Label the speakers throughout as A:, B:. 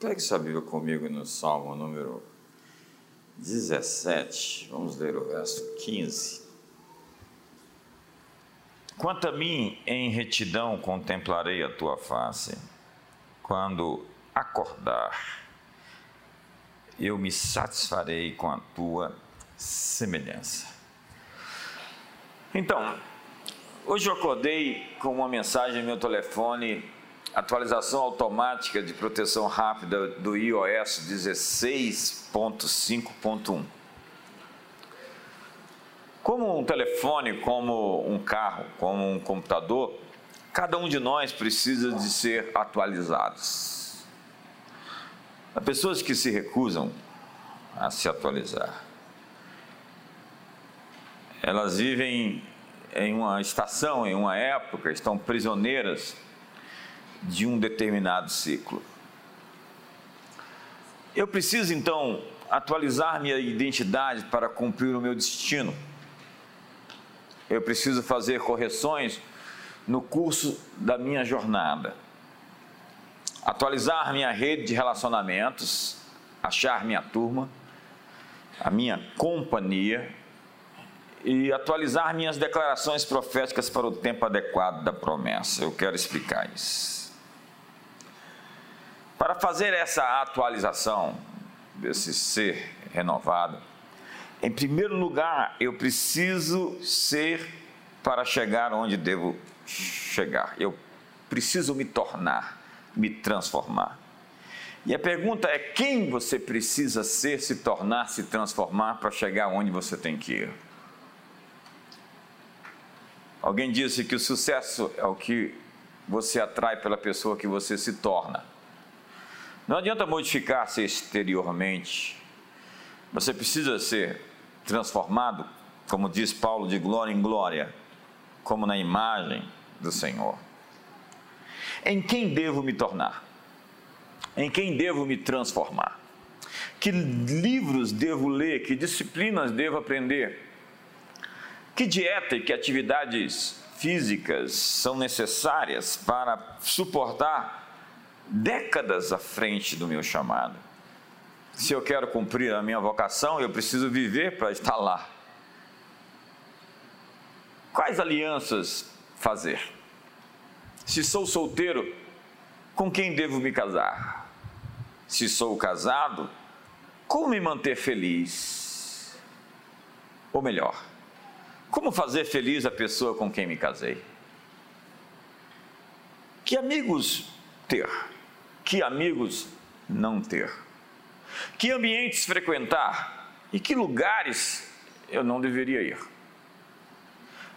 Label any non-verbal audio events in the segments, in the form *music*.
A: Pegue sua Bíblia comigo no Salmo número 17, vamos ler o verso 15. Quanto a mim, em retidão contemplarei a tua face, quando acordar, eu me satisfarei com a tua semelhança. Então, hoje eu acordei com uma mensagem no meu telefone atualização automática de proteção rápida do iOS 16.5.1. Como um telefone, como um carro, como um computador, cada um de nós precisa de ser atualizados. Há pessoas que se recusam a se atualizar. Elas vivem em uma estação, em uma época, estão prisioneiras de um determinado ciclo. Eu preciso então atualizar minha identidade para cumprir o meu destino. Eu preciso fazer correções no curso da minha jornada. Atualizar minha rede de relacionamentos, achar minha turma, a minha companhia e atualizar minhas declarações proféticas para o tempo adequado da promessa. Eu quero explicar isso. Para fazer essa atualização desse ser renovado, em primeiro lugar, eu preciso ser para chegar onde devo chegar. Eu preciso me tornar, me transformar. E a pergunta é: quem você precisa ser, se tornar, se transformar para chegar onde você tem que ir? Alguém disse que o sucesso é o que você atrai pela pessoa que você se torna. Não adianta modificar-se exteriormente. Você precisa ser transformado, como diz Paulo, de glória em glória, como na imagem do Senhor. Em quem devo me tornar? Em quem devo me transformar? Que livros devo ler? Que disciplinas devo aprender? Que dieta e que atividades físicas são necessárias para suportar décadas à frente do meu chamado. Se eu quero cumprir a minha vocação, eu preciso viver para estar lá. Quais alianças fazer? Se sou solteiro, com quem devo me casar? Se sou casado, como me manter feliz? Ou melhor, como fazer feliz a pessoa com quem me casei? Que amigos ter? Que amigos não ter, que ambientes frequentar e que lugares eu não deveria ir,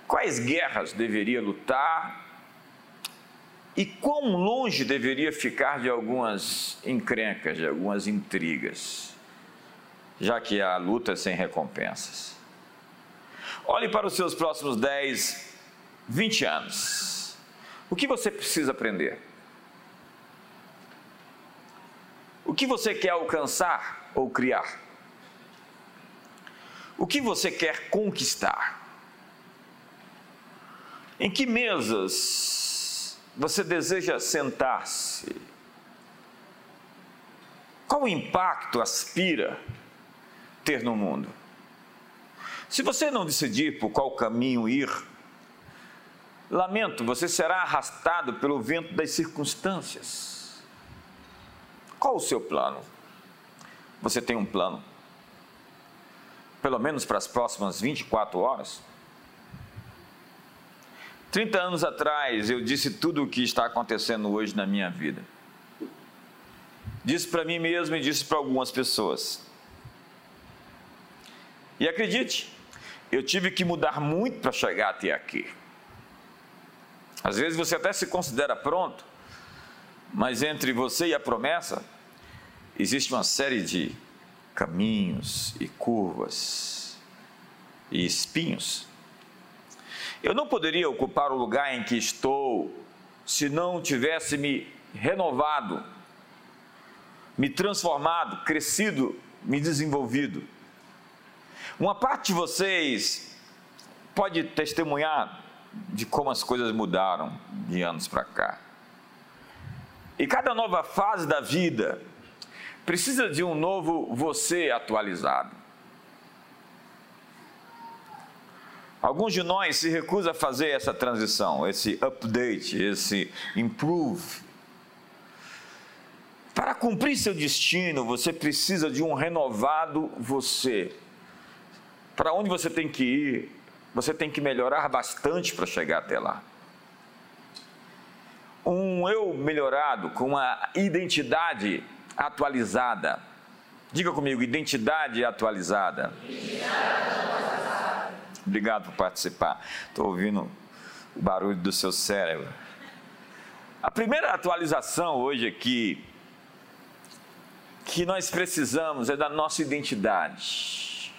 A: quais guerras deveria lutar e quão longe deveria ficar de algumas encrencas, de algumas intrigas, já que há luta sem recompensas. Olhe para os seus próximos 10, 20 anos. O que você precisa aprender? O que você quer alcançar ou criar? O que você quer conquistar? Em que mesas você deseja sentar-se? Qual impacto aspira ter no mundo? Se você não decidir por qual caminho ir, lamento, você será arrastado pelo vento das circunstâncias. Qual o seu plano? Você tem um plano? Pelo menos para as próximas 24 horas? 30 anos atrás eu disse tudo o que está acontecendo hoje na minha vida. Disse para mim mesmo e disse para algumas pessoas. E acredite, eu tive que mudar muito para chegar até aqui. Às vezes você até se considera pronto, mas entre você e a promessa, existe uma série de caminhos e curvas e espinhos. Eu não poderia ocupar o lugar em que estou se não tivesse me renovado, me transformado, crescido, me desenvolvido. Uma parte de vocês pode testemunhar de como as coisas mudaram de anos para cá. E cada nova fase da vida precisa de um novo você atualizado. Alguns de nós se recusam a fazer essa transição, esse update, esse improve. Para cumprir seu destino, você precisa de um renovado você. Para onde você tem que ir, você tem que melhorar bastante para chegar até lá. Um eu melhorado, com uma identidade atualizada. Diga comigo, identidade atualizada. Obrigado por participar. Estou ouvindo o barulho do seu cérebro. A primeira atualização hoje aqui que nós precisamos é da nossa identidade.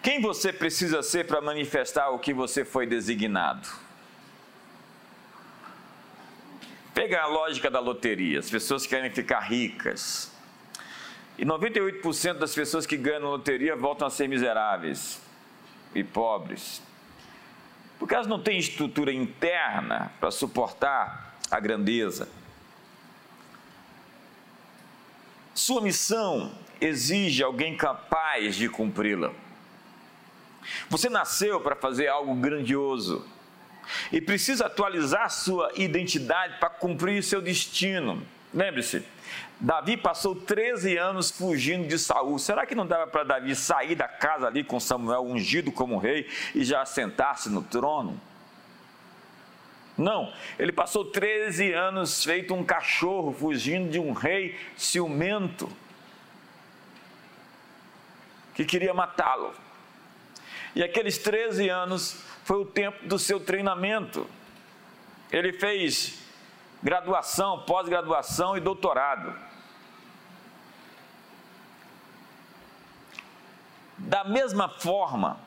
A: Quem você precisa ser para manifestar o que você foi designado? Pega a lógica da loteria: as pessoas querem ficar ricas. E 98% das pessoas que ganham na loteria voltam a ser miseráveis e pobres. Porque elas não têm estrutura interna para suportar a grandeza. Sua missão exige alguém capaz de cumpri-la. Você nasceu para fazer algo grandioso e precisa atualizar sua identidade para cumprir seu destino. Lembre-se, Davi passou 13 anos fugindo de Saul. Será que não dava para Davi sair da casa ali com Samuel ungido como rei e já sentar-se no trono? Não, ele passou 13 anos feito um cachorro, fugindo de um rei ciumento que queria matá-lo. E aqueles 13 anos foi o tempo do seu treinamento. Ele fez graduação, pós-graduação e doutorado. Da mesma forma,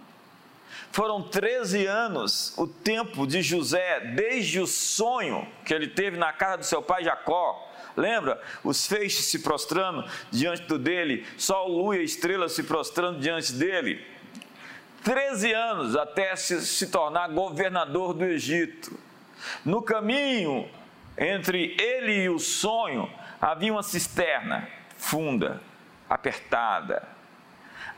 A: foram 13 anos o tempo de José, desde o sonho que ele teve na casa do seu pai Jacó. Lembra? Os feixes se prostrando diante do dele, sol, lua e estrela se prostrando diante dele. 13 anos até se, se tornar governador do Egito. No caminho entre ele e o sonho havia uma cisterna funda, apertada.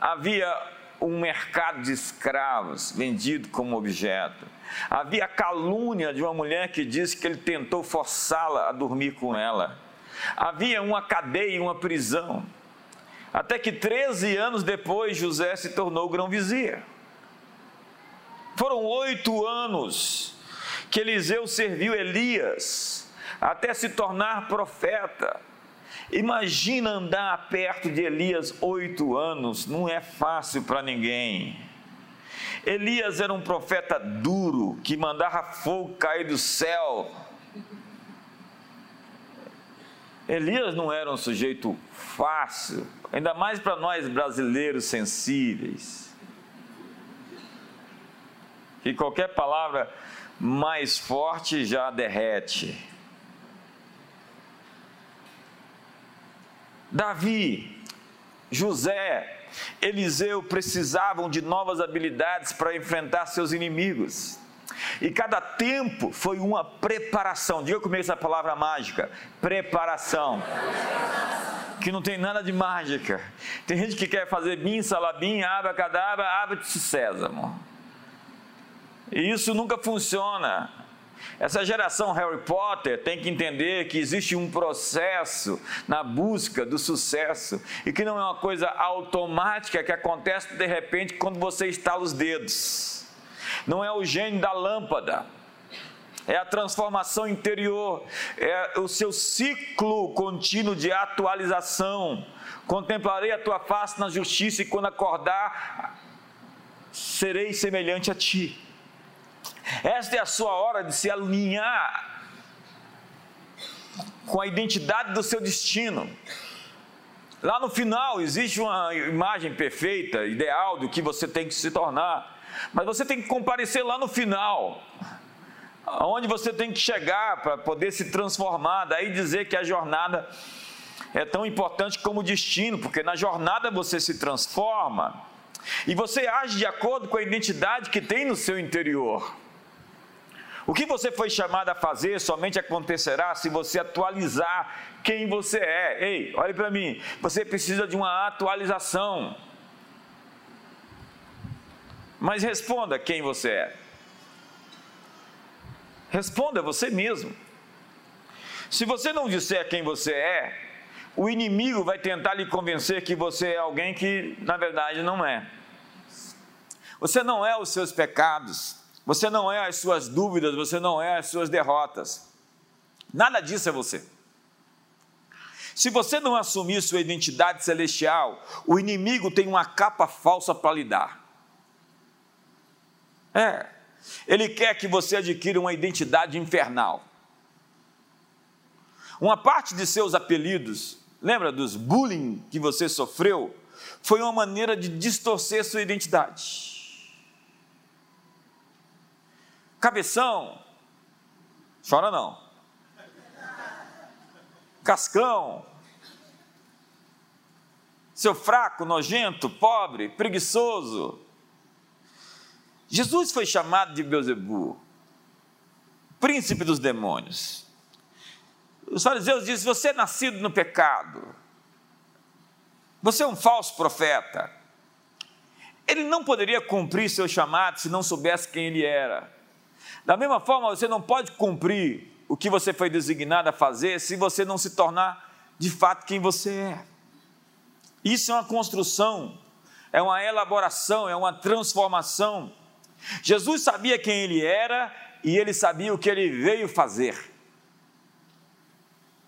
A: Havia um mercado de escravos vendido como objeto. Havia a calúnia de uma mulher que disse que ele tentou forçá-la a dormir com ela. Havia uma cadeia uma prisão. Até que 13 anos depois José se tornou grão-vizir. Foram oito anos que Eliseu serviu Elias até se tornar profeta. Imagina andar perto de Elias oito anos, não é fácil para ninguém. Elias era um profeta duro que mandava fogo cair do céu. Elias não era um sujeito fácil, ainda mais para nós brasileiros sensíveis. Que qualquer palavra mais forte já derrete. Davi, José, Eliseu precisavam de novas habilidades para enfrentar seus inimigos. E cada tempo foi uma preparação. Diga comigo essa palavra mágica: preparação. Que não tem nada de mágica. Tem gente que quer fazer bim, salabim, abacadabra, abra-te sésamo. E isso nunca funciona. Essa geração Harry Potter tem que entender que existe um processo na busca do sucesso e que não é uma coisa automática que acontece de repente quando você estala os dedos. Não é o gênio da lâmpada, é a transformação interior, é o seu ciclo contínuo de atualização. Contemplarei a tua face na justiça e quando acordar, serei semelhante a ti. Esta é a sua hora de se alinhar com a identidade do seu destino. Lá no final existe uma imagem perfeita, ideal do que você tem que se tornar, mas você tem que comparecer lá no final, aonde você tem que chegar para poder se transformar, daí dizer que a jornada é tão importante como o destino, porque na jornada você se transforma e você age de acordo com a identidade que tem no seu interior. O que você foi chamado a fazer somente acontecerá se você atualizar quem você é. Ei, olhe para mim. Você precisa de uma atualização. Mas responda quem você é. Responda você mesmo. Se você não disser quem você é, o inimigo vai tentar lhe convencer que você é alguém que na verdade não é. Você não é os seus pecados, você não é as suas dúvidas, você não é as suas derrotas. Nada disso é você. Se você não assumir sua identidade celestial, o inimigo tem uma capa falsa para lhe dar. É, ele quer que você adquira uma identidade infernal. Uma parte de seus apelidos, lembra dos bullying que você sofreu? Foi uma maneira de distorcer sua identidade. Cabeção, chora não. Cascão, seu fraco, nojento, pobre, preguiçoso. Jesus foi chamado de Beuzebu, príncipe dos demônios. Os fariseus dizem: Você é nascido no pecado, você é um falso profeta. Ele não poderia cumprir seu chamado se não soubesse quem ele era. Da mesma forma, você não pode cumprir o que você foi designado a fazer se você não se tornar de fato quem você é. Isso é uma construção, é uma elaboração, é uma transformação. Jesus sabia quem ele era e ele sabia o que ele veio fazer.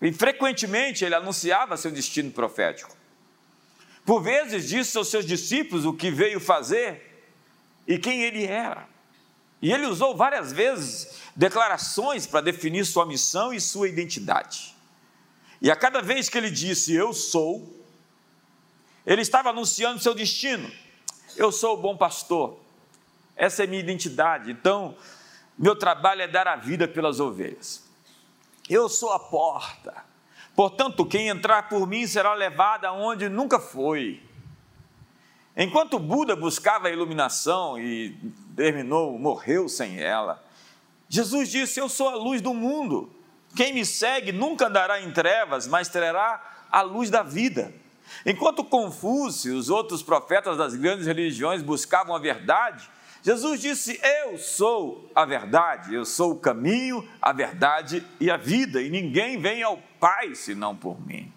A: E frequentemente ele anunciava seu destino profético. Por vezes disse aos seus discípulos o que veio fazer e quem ele era. E ele usou várias vezes declarações para definir sua missão e sua identidade. E a cada vez que ele disse eu sou, ele estava anunciando seu destino. Eu sou o bom pastor. Essa é minha identidade. Então, meu trabalho é dar a vida pelas ovelhas. Eu sou a porta. Portanto, quem entrar por mim será levado aonde nunca foi. Enquanto Buda buscava a iluminação e terminou, morreu sem ela, Jesus disse: Eu sou a luz do mundo. Quem me segue nunca andará em trevas, mas terá a luz da vida. Enquanto Confúcio e os outros profetas das grandes religiões buscavam a verdade, Jesus disse: Eu sou a verdade, eu sou o caminho, a verdade e a vida, e ninguém vem ao Pai senão por mim.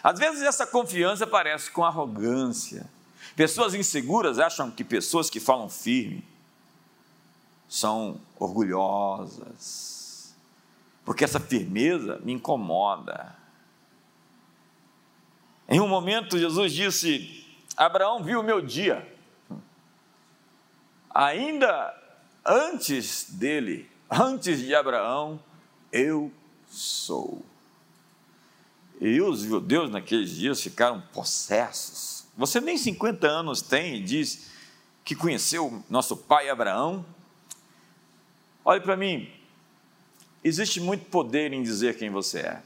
A: Às vezes essa confiança parece com arrogância. Pessoas inseguras acham que pessoas que falam firme são orgulhosas, porque essa firmeza me incomoda. Em um momento, Jesus disse: Abraão viu o meu dia ainda antes dele, antes de Abraão, eu sou. E os judeus naqueles dias ficaram possessos. Você nem 50 anos tem e diz que conheceu nosso pai Abraão? Olhe para mim, existe muito poder em dizer quem você é.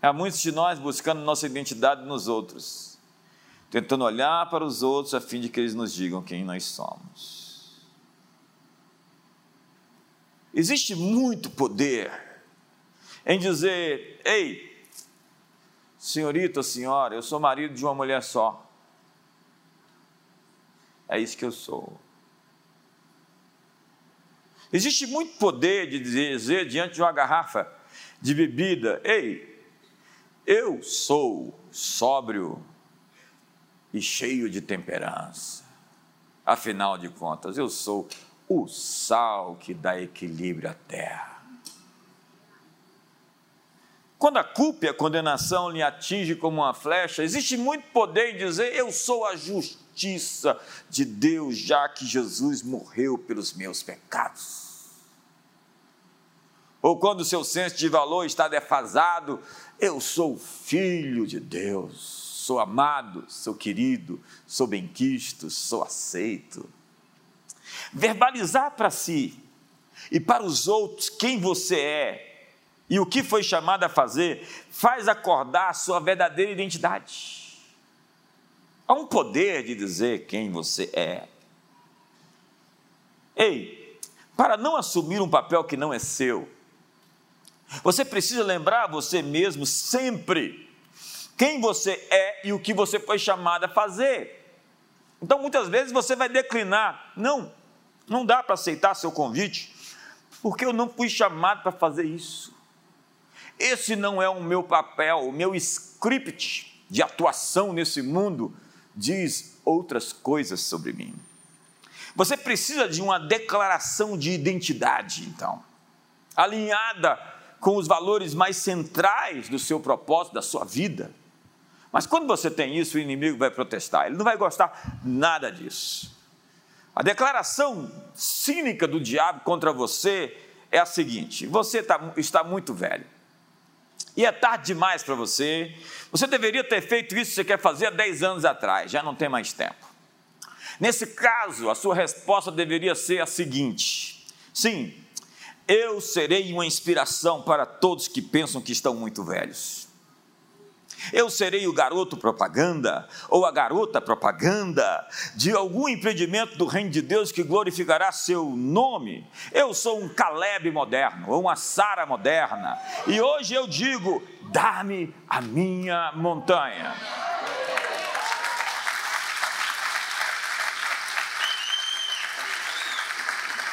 A: Há muitos de nós buscando nossa identidade nos outros tentando olhar para os outros a fim de que eles nos digam quem nós somos. Existe muito poder em dizer: ei, senhorita, senhora, eu sou marido de uma mulher só. É isso que eu sou. Existe muito poder de dizer diante de uma garrafa de bebida: ei, eu sou sóbrio, e cheio de temperança. Afinal de contas, eu sou o sal que dá equilíbrio à terra. Quando a culpa e a condenação lhe atinge como uma flecha, existe muito poder em dizer: Eu sou a justiça de Deus, já que Jesus morreu pelos meus pecados. Ou quando seu senso de valor está defasado, eu sou filho de Deus sou amado, sou querido, sou benquisto, sou aceito. Verbalizar para si e para os outros quem você é e o que foi chamado a fazer faz acordar a sua verdadeira identidade. Há um poder de dizer quem você é. Ei, para não assumir um papel que não é seu. Você precisa lembrar você mesmo sempre quem você é e o que você foi chamado a fazer. Então, muitas vezes você vai declinar. Não, não dá para aceitar seu convite, porque eu não fui chamado para fazer isso. Esse não é o meu papel, o meu script de atuação nesse mundo diz outras coisas sobre mim. Você precisa de uma declaração de identidade, então, alinhada com os valores mais centrais do seu propósito, da sua vida. Mas quando você tem isso, o inimigo vai protestar, ele não vai gostar nada disso. A declaração cínica do diabo contra você é a seguinte: você tá, está muito velho. E é tarde demais para você. Você deveria ter feito isso que você quer fazer há 10 anos atrás, já não tem mais tempo. Nesse caso, a sua resposta deveria ser a seguinte: sim, eu serei uma inspiração para todos que pensam que estão muito velhos. Eu serei o garoto propaganda ou a garota propaganda de algum empreendimento do reino de Deus que glorificará seu nome. Eu sou um Caleb moderno ou uma Sara moderna. E hoje eu digo: dá-me a minha montanha.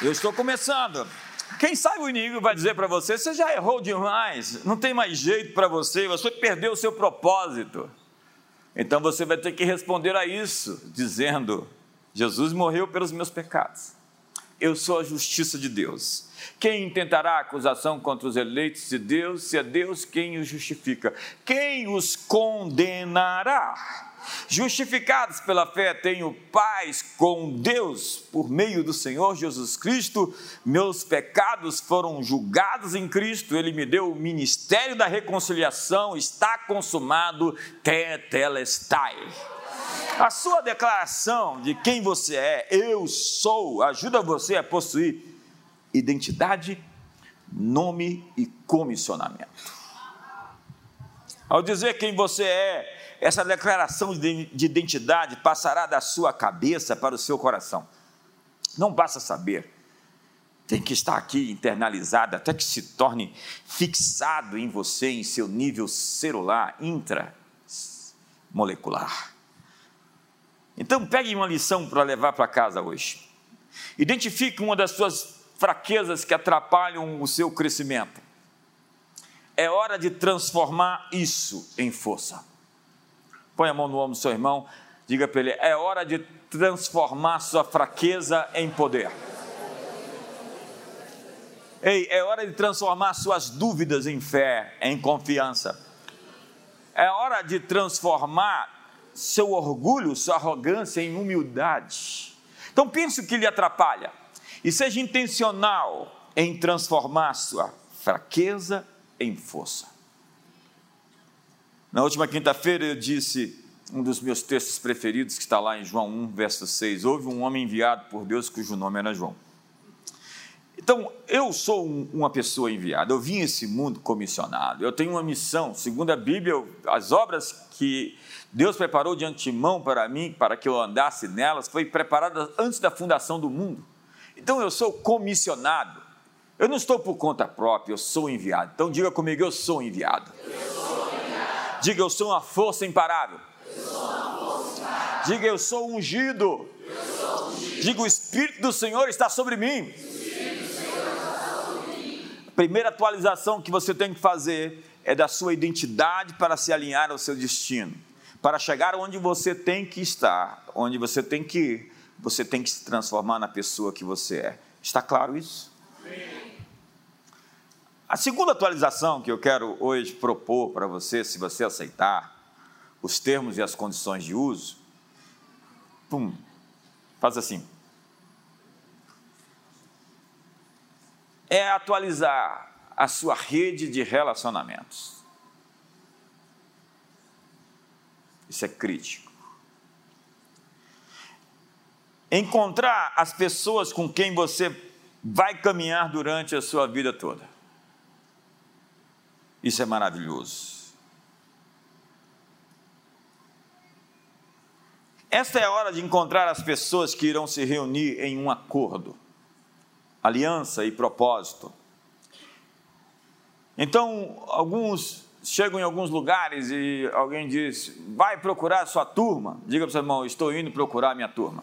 A: Eu estou começando. Quem sabe o inimigo vai dizer para você: você já errou demais, não tem mais jeito para você, você perdeu o seu propósito. Então você vai ter que responder a isso, dizendo: Jesus morreu pelos meus pecados, eu sou a justiça de Deus. Quem intentará acusação contra os eleitos de Deus, se é Deus quem os justifica? Quem os condenará? Justificados pela fé, tenho paz com Deus por meio do Senhor Jesus Cristo. Meus pecados foram julgados em Cristo. Ele me deu o ministério da reconciliação. Está consumado, tetelestai. A sua declaração de quem você é, eu sou, ajuda você a possuir identidade, nome e comissionamento. Ao dizer quem você é, essa declaração de identidade passará da sua cabeça para o seu coração. Não basta saber, tem que estar aqui internalizado até que se torne fixado em você, em seu nível celular, intramolecular. Então, pegue uma lição para levar para casa hoje. Identifique uma das suas fraquezas que atrapalham o seu crescimento. É hora de transformar isso em força. Põe a mão no ombro do seu irmão, diga para ele: é hora de transformar sua fraqueza em poder. Ei, é hora de transformar suas dúvidas em fé, em confiança. É hora de transformar seu orgulho, sua arrogância em humildade. Então pense o que lhe atrapalha e seja intencional em transformar sua fraqueza em força. Na última quinta-feira eu disse um dos meus textos preferidos, que está lá em João 1, verso 6. Houve um homem enviado por Deus cujo nome era João. Então, eu sou uma pessoa enviada, eu vim a esse mundo comissionado, eu tenho uma missão, segundo a Bíblia, as obras que Deus preparou de antemão para mim, para que eu andasse nelas, foi preparada antes da fundação do mundo. Então, eu sou comissionado, eu não estou por conta própria, eu sou enviado. Então, diga comigo, eu sou enviado. Eu sou Diga, eu sou uma força imparável. Diga, eu sou ungido. Diga, o Espírito do Senhor está sobre mim. A primeira atualização que você tem que fazer é da sua identidade para se alinhar ao seu destino. Para chegar onde você tem que estar, onde você tem que ir, você tem que se transformar na pessoa que você é. Está claro isso? A segunda atualização que eu quero hoje propor para você, se você aceitar os termos e as condições de uso, pum, faz assim. É atualizar a sua rede de relacionamentos. Isso é crítico. Encontrar as pessoas com quem você vai caminhar durante a sua vida toda. Isso é maravilhoso. Esta é a hora de encontrar as pessoas que irão se reunir em um acordo. aliança e propósito. Então, alguns chegam em alguns lugares e alguém diz: vai procurar sua turma. Diga para o seu irmão: estou indo procurar a minha turma.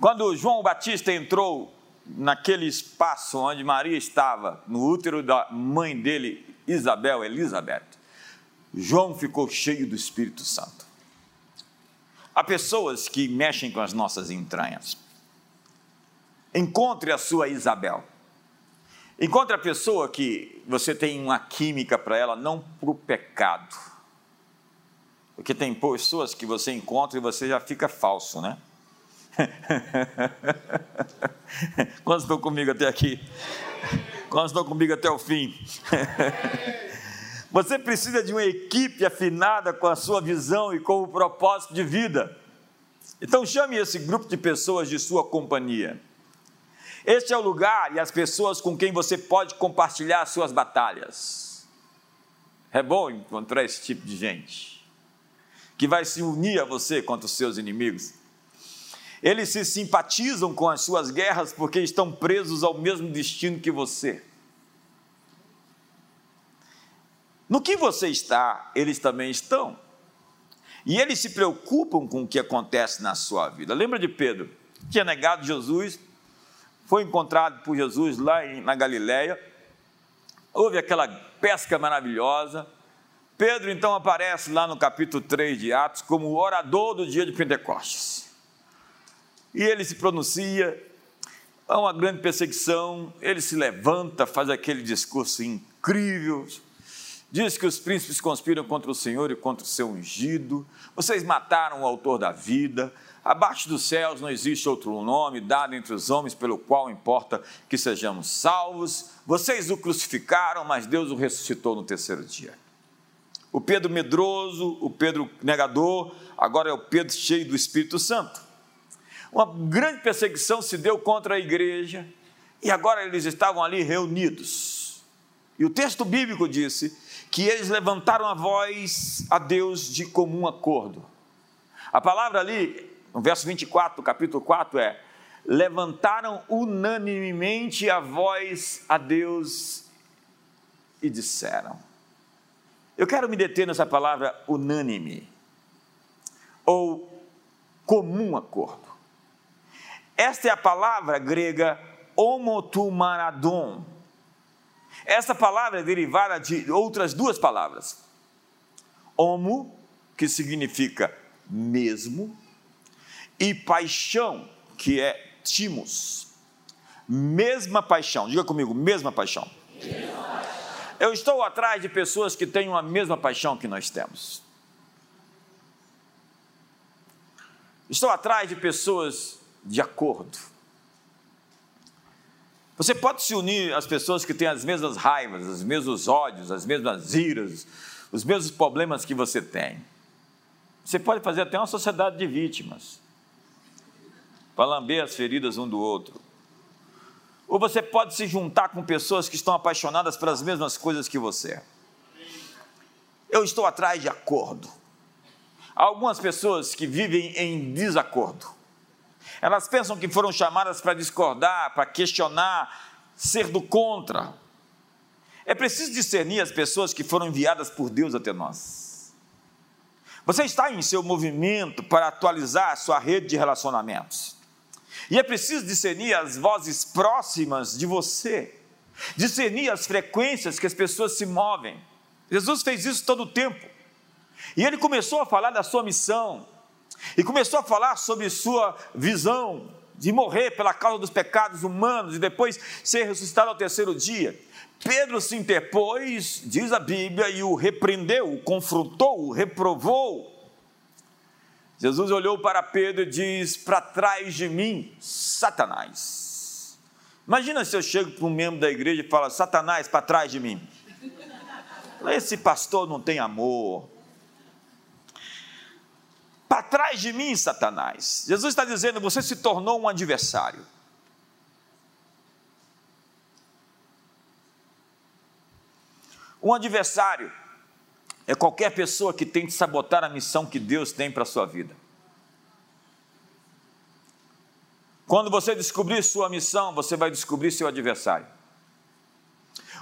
A: Quando João Batista entrou naquele espaço onde Maria estava, no útero da mãe dele, Isabel, Elizabeth, João ficou cheio do Espírito Santo. Há pessoas que mexem com as nossas entranhas. Encontre a sua Isabel. Encontre a pessoa que você tem uma química para ela, não para o pecado. Porque tem pessoas que você encontra e você já fica falso, né? *laughs* Quantos estão comigo até aqui? Quantos estão comigo até o fim? *laughs* Você precisa de uma equipe afinada com a sua visão e com o propósito de vida. Então chame esse grupo de pessoas de sua companhia. Este é o lugar e as pessoas com quem você pode compartilhar suas batalhas. É bom encontrar esse tipo de gente que vai se unir a você contra os seus inimigos. Eles se simpatizam com as suas guerras porque estão presos ao mesmo destino que você. No que você está, eles também estão. E eles se preocupam com o que acontece na sua vida. Lembra de Pedro? Tinha negado Jesus, foi encontrado por Jesus lá na Galiléia. Houve aquela pesca maravilhosa. Pedro então aparece lá no capítulo 3 de Atos como o orador do dia de Pentecostes. E ele se pronuncia, há uma grande perseguição, ele se levanta, faz aquele discurso incrível, Diz que os príncipes conspiram contra o Senhor e contra o seu ungido. Vocês mataram o autor da vida. Abaixo dos céus não existe outro nome dado entre os homens pelo qual importa que sejamos salvos. Vocês o crucificaram, mas Deus o ressuscitou no terceiro dia. O Pedro medroso, o Pedro negador, agora é o Pedro cheio do Espírito Santo. Uma grande perseguição se deu contra a igreja e agora eles estavam ali reunidos. E o texto bíblico disse que eles levantaram a voz a Deus de comum acordo. A palavra ali, no verso 24 do capítulo 4 é: levantaram unanimemente a voz a Deus e disseram. Eu quero me deter nessa palavra unânime, ou comum acordo. Esta é a palavra grega homotumaradon, essa palavra é derivada de outras duas palavras. Homo, que significa mesmo, e paixão, que é timos. Mesma paixão, diga comigo, mesma paixão. Eu estou atrás de pessoas que têm a mesma paixão que nós temos. Estou atrás de pessoas de acordo você pode se unir às pessoas que têm as mesmas raivas, os mesmos ódios, as mesmas iras, os mesmos problemas que você tem. Você pode fazer até uma sociedade de vítimas, para lamber as feridas um do outro. Ou você pode se juntar com pessoas que estão apaixonadas pelas mesmas coisas que você. Eu estou atrás de acordo. Há algumas pessoas que vivem em desacordo. Elas pensam que foram chamadas para discordar, para questionar, ser do contra. É preciso discernir as pessoas que foram enviadas por Deus até nós. Você está em seu movimento para atualizar a sua rede de relacionamentos. E é preciso discernir as vozes próximas de você, discernir as frequências que as pessoas se movem. Jesus fez isso todo o tempo. E ele começou a falar da sua missão, e começou a falar sobre sua visão de morrer pela causa dos pecados humanos e depois ser ressuscitado ao terceiro dia. Pedro se interpôs, diz a Bíblia, e o repreendeu, o confrontou, o reprovou. Jesus olhou para Pedro e diz: Para trás de mim, Satanás. Imagina se eu chego para um membro da igreja e falo: Satanás, para trás de mim. Esse pastor não tem amor, para trás de mim, Satanás. Jesus está dizendo: você se tornou um adversário. Um adversário é qualquer pessoa que tente sabotar a missão que Deus tem para a sua vida. Quando você descobrir sua missão, você vai descobrir seu adversário.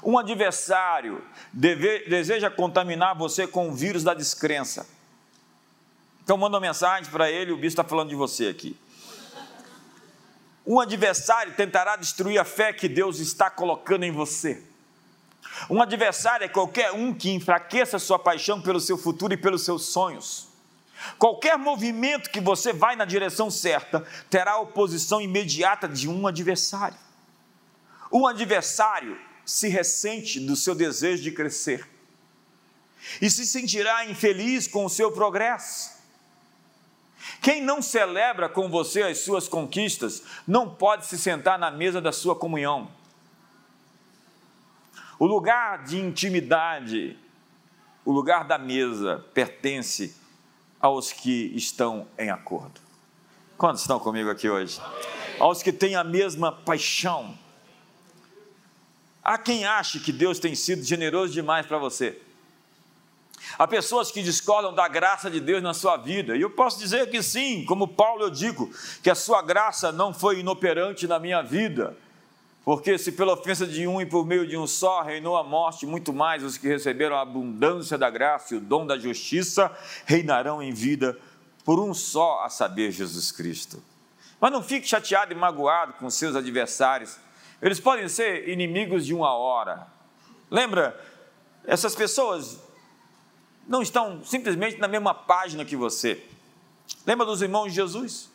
A: Um adversário deve, deseja contaminar você com o vírus da descrença. Então manda uma mensagem para ele, o bicho está falando de você aqui. Um adversário tentará destruir a fé que Deus está colocando em você. Um adversário é qualquer um que enfraqueça sua paixão pelo seu futuro e pelos seus sonhos. Qualquer movimento que você vai na direção certa terá oposição imediata de um adversário. Um adversário se ressente do seu desejo de crescer e se sentirá infeliz com o seu progresso. Quem não celebra com você as suas conquistas não pode se sentar na mesa da sua comunhão. O lugar de intimidade, o lugar da mesa, pertence aos que estão em acordo. Quantos estão comigo aqui hoje? Aos que têm a mesma paixão. Há quem ache que Deus tem sido generoso demais para você. Há pessoas que discordam da graça de Deus na sua vida, e eu posso dizer que sim, como Paulo eu digo, que a sua graça não foi inoperante na minha vida, porque se pela ofensa de um e por meio de um só reinou a morte, muito mais os que receberam a abundância da graça e o dom da justiça reinarão em vida por um só, a saber, Jesus Cristo. Mas não fique chateado e magoado com seus adversários. Eles podem ser inimigos de uma hora. Lembra, essas pessoas não estão simplesmente na mesma página que você. Lembra dos irmãos de Jesus?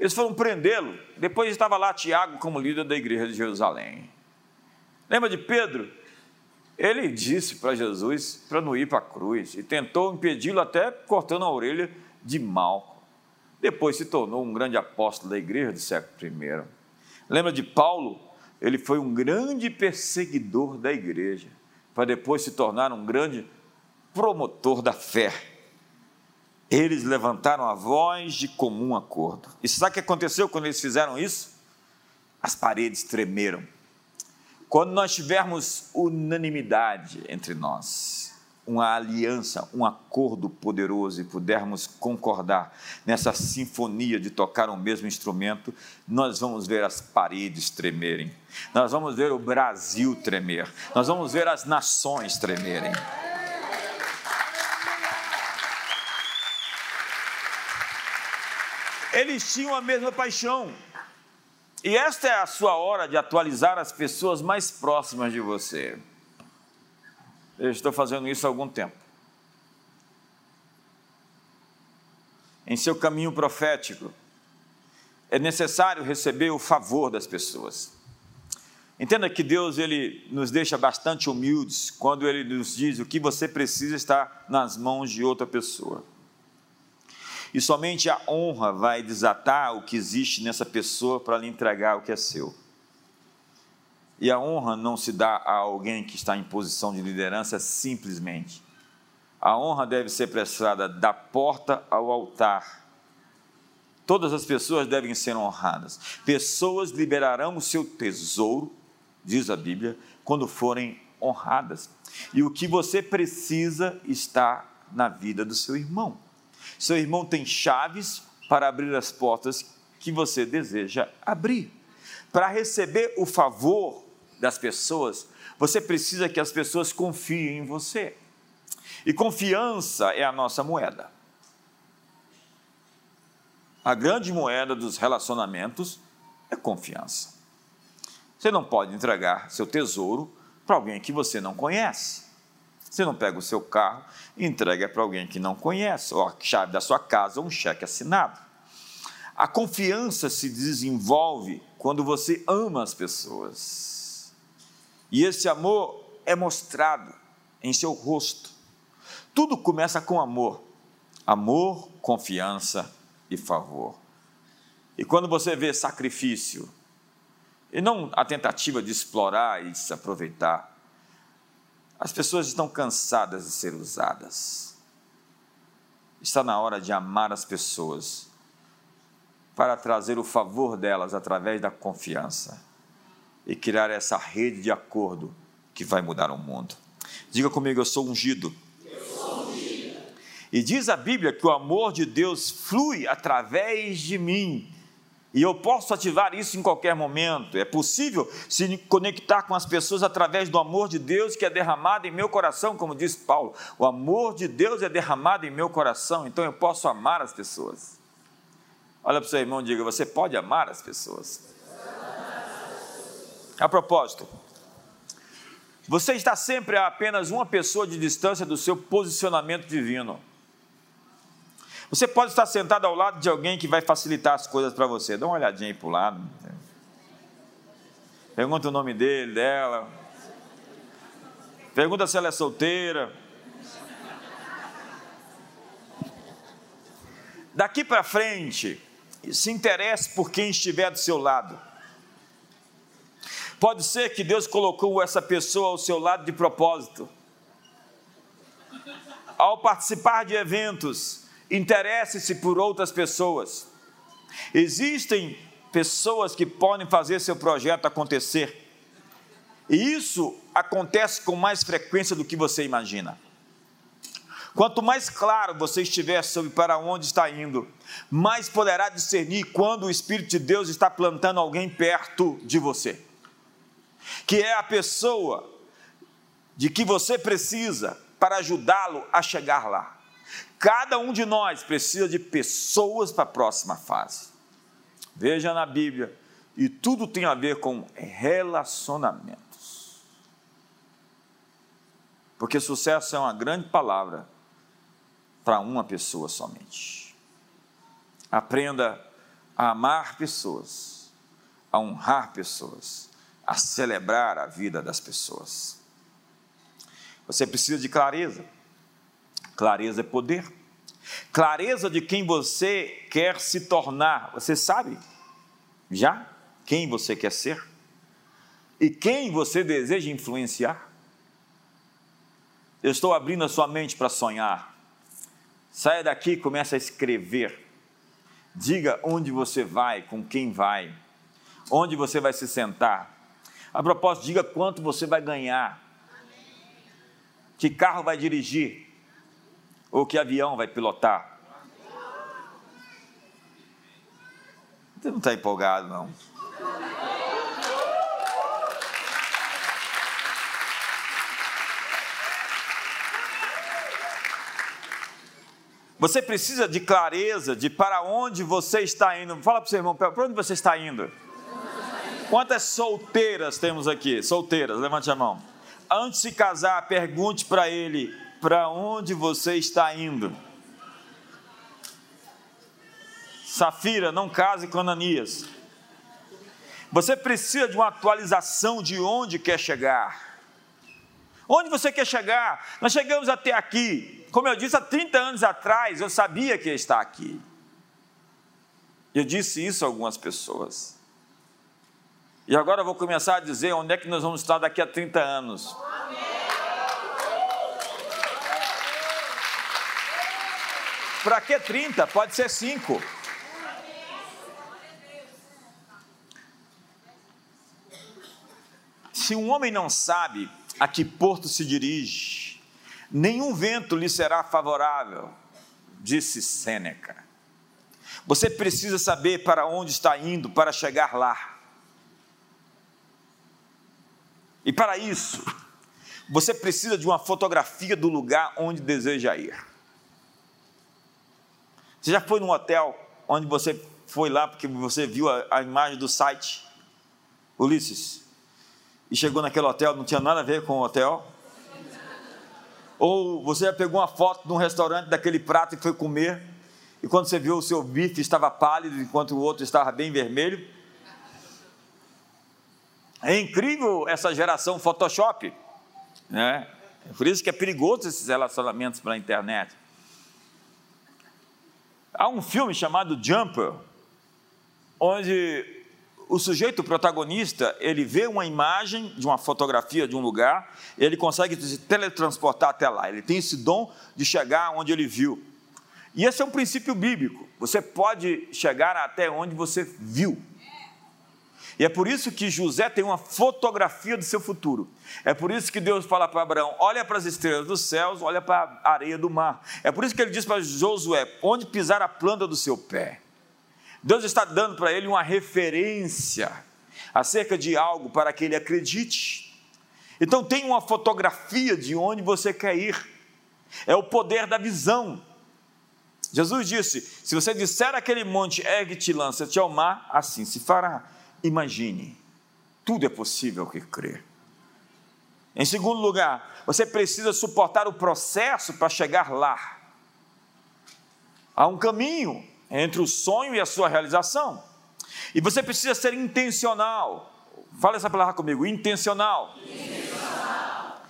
A: Eles foram prendê-lo. Depois estava lá Tiago como líder da igreja de Jerusalém. Lembra de Pedro? Ele disse para Jesus para não ir para a cruz e tentou impedi-lo até cortando a orelha de Malco. Depois se tornou um grande apóstolo da igreja do século I. Lembra de Paulo? Ele foi um grande perseguidor da igreja, para depois se tornar um grande promotor da fé. Eles levantaram a voz de comum acordo. E sabe o que aconteceu quando eles fizeram isso? As paredes tremeram. Quando nós tivermos unanimidade entre nós, uma aliança, um acordo poderoso e pudermos concordar nessa sinfonia de tocar o mesmo instrumento, nós vamos ver as paredes tremerem, nós vamos ver o Brasil tremer, nós vamos ver as nações tremerem. Eles tinham a mesma paixão. E esta é a sua hora de atualizar as pessoas mais próximas de você. Eu estou fazendo isso há algum tempo. Em seu caminho profético, é necessário receber o favor das pessoas. Entenda que Deus ele nos deixa bastante humildes quando ele nos diz o que você precisa estar nas mãos de outra pessoa. E somente a honra vai desatar o que existe nessa pessoa para lhe entregar o que é seu. E a honra não se dá a alguém que está em posição de liderança simplesmente. A honra deve ser prestada da porta ao altar. Todas as pessoas devem ser honradas. Pessoas liberarão o seu tesouro, diz a Bíblia, quando forem honradas. E o que você precisa está na vida do seu irmão. Seu irmão tem chaves para abrir as portas que você deseja abrir. Para receber o favor das pessoas, você precisa que as pessoas confiem em você. E confiança é a nossa moeda. A grande moeda dos relacionamentos é confiança. Você não pode entregar seu tesouro para alguém que você não conhece. Você não pega o seu carro e entrega para alguém que não conhece, ou a chave da sua casa, ou um cheque assinado. A confiança se desenvolve quando você ama as pessoas. E esse amor é mostrado em seu rosto. Tudo começa com amor. Amor, confiança e favor. E quando você vê sacrifício, e não a tentativa de explorar e de se aproveitar, as pessoas estão cansadas de ser usadas. Está na hora de amar as pessoas para trazer o favor delas através da confiança e criar essa rede de acordo que vai mudar o mundo. Diga comigo, eu sou ungido. Eu sou ungido. E diz a Bíblia que o amor de Deus flui através de mim E eu posso ativar isso em qualquer momento. É possível se conectar com as pessoas através do amor de Deus que é derramado em meu coração, como diz Paulo. O amor de Deus é derramado em meu coração, então eu posso amar as pessoas. Olha para o seu irmão e diga: você pode amar as pessoas. A propósito, você está sempre a apenas uma pessoa de distância do seu posicionamento divino. Você pode estar sentado ao lado de alguém que vai facilitar as coisas para você. Dá uma olhadinha aí para o lado. Pergunta o nome dele, dela. Pergunta se ela é solteira. Daqui para frente, se interesse por quem estiver do seu lado. Pode ser que Deus colocou essa pessoa ao seu lado de propósito. Ao participar de eventos, interesse-se por outras pessoas. Existem pessoas que podem fazer seu projeto acontecer. E isso acontece com mais frequência do que você imagina. Quanto mais claro você estiver sobre para onde está indo, mais poderá discernir quando o Espírito de Deus está plantando alguém perto de você, que é a pessoa de que você precisa para ajudá-lo a chegar lá. Cada um de nós precisa de pessoas para a próxima fase. Veja na Bíblia, e tudo tem a ver com relacionamentos. Porque sucesso é uma grande palavra para uma pessoa somente. Aprenda a amar pessoas, a honrar pessoas, a celebrar a vida das pessoas. Você precisa de clareza Clareza é poder. Clareza de quem você quer se tornar. Você sabe já quem você quer ser? E quem você deseja influenciar? Eu estou abrindo a sua mente para sonhar. Saia daqui e comece a escrever. Diga onde você vai, com quem vai, onde você vai se sentar. A propósito, diga quanto você vai ganhar, que carro vai dirigir, ou que avião vai pilotar? Você não está empolgado, não. Você precisa de clareza de para onde você está indo. Fala para o seu irmão, para onde você está indo? Quantas solteiras temos aqui? Solteiras, levante a mão. Antes de casar, pergunte para ele: para onde você está indo. Safira, não case com Ananias. Você precisa de uma atualização de onde quer chegar. Onde você quer chegar? Nós chegamos até aqui. Como eu disse, há 30 anos atrás, eu sabia que ia estar aqui. Eu disse isso a algumas pessoas. E agora eu vou começar a dizer onde é que nós vamos estar daqui a 30 anos. Para que 30? Pode ser 5. Se um homem não sabe a que porto se dirige, nenhum vento lhe será favorável, disse Sêneca. Você precisa saber para onde está indo para chegar lá. E para isso, você precisa de uma fotografia do lugar onde deseja ir. Você já foi num hotel onde você foi lá porque você viu a, a imagem do site, Ulisses, e chegou naquele hotel, não tinha nada a ver com o hotel? Ou você já pegou uma foto de um restaurante daquele prato e foi comer, e quando você viu o seu bife estava pálido enquanto o outro estava bem vermelho? É incrível essa geração Photoshop, né? Por isso que é perigoso esses relacionamentos pela internet. Há um filme chamado Jumper, onde o sujeito protagonista, ele vê uma imagem de uma fotografia de um lugar, ele consegue se teletransportar até lá. Ele tem esse dom de chegar onde ele viu. E esse é um princípio bíblico. Você pode chegar até onde você viu. E é por isso que José tem uma fotografia do seu futuro. É por isso que Deus fala para Abraão: olha para as estrelas dos céus, olha para a areia do mar. É por isso que ele diz para Josué: onde pisar a planta do seu pé. Deus está dando para ele uma referência acerca de algo para que ele acredite. Então, tem uma fotografia de onde você quer ir, é o poder da visão. Jesus disse: se você disser aquele monte, ergue-te, lança-te ao mar, assim se fará. Imagine, tudo é possível que crer. Em segundo lugar, você precisa suportar o processo para chegar lá. Há um caminho entre o sonho e a sua realização. E você precisa ser intencional. Fala essa palavra comigo: intencional. intencional.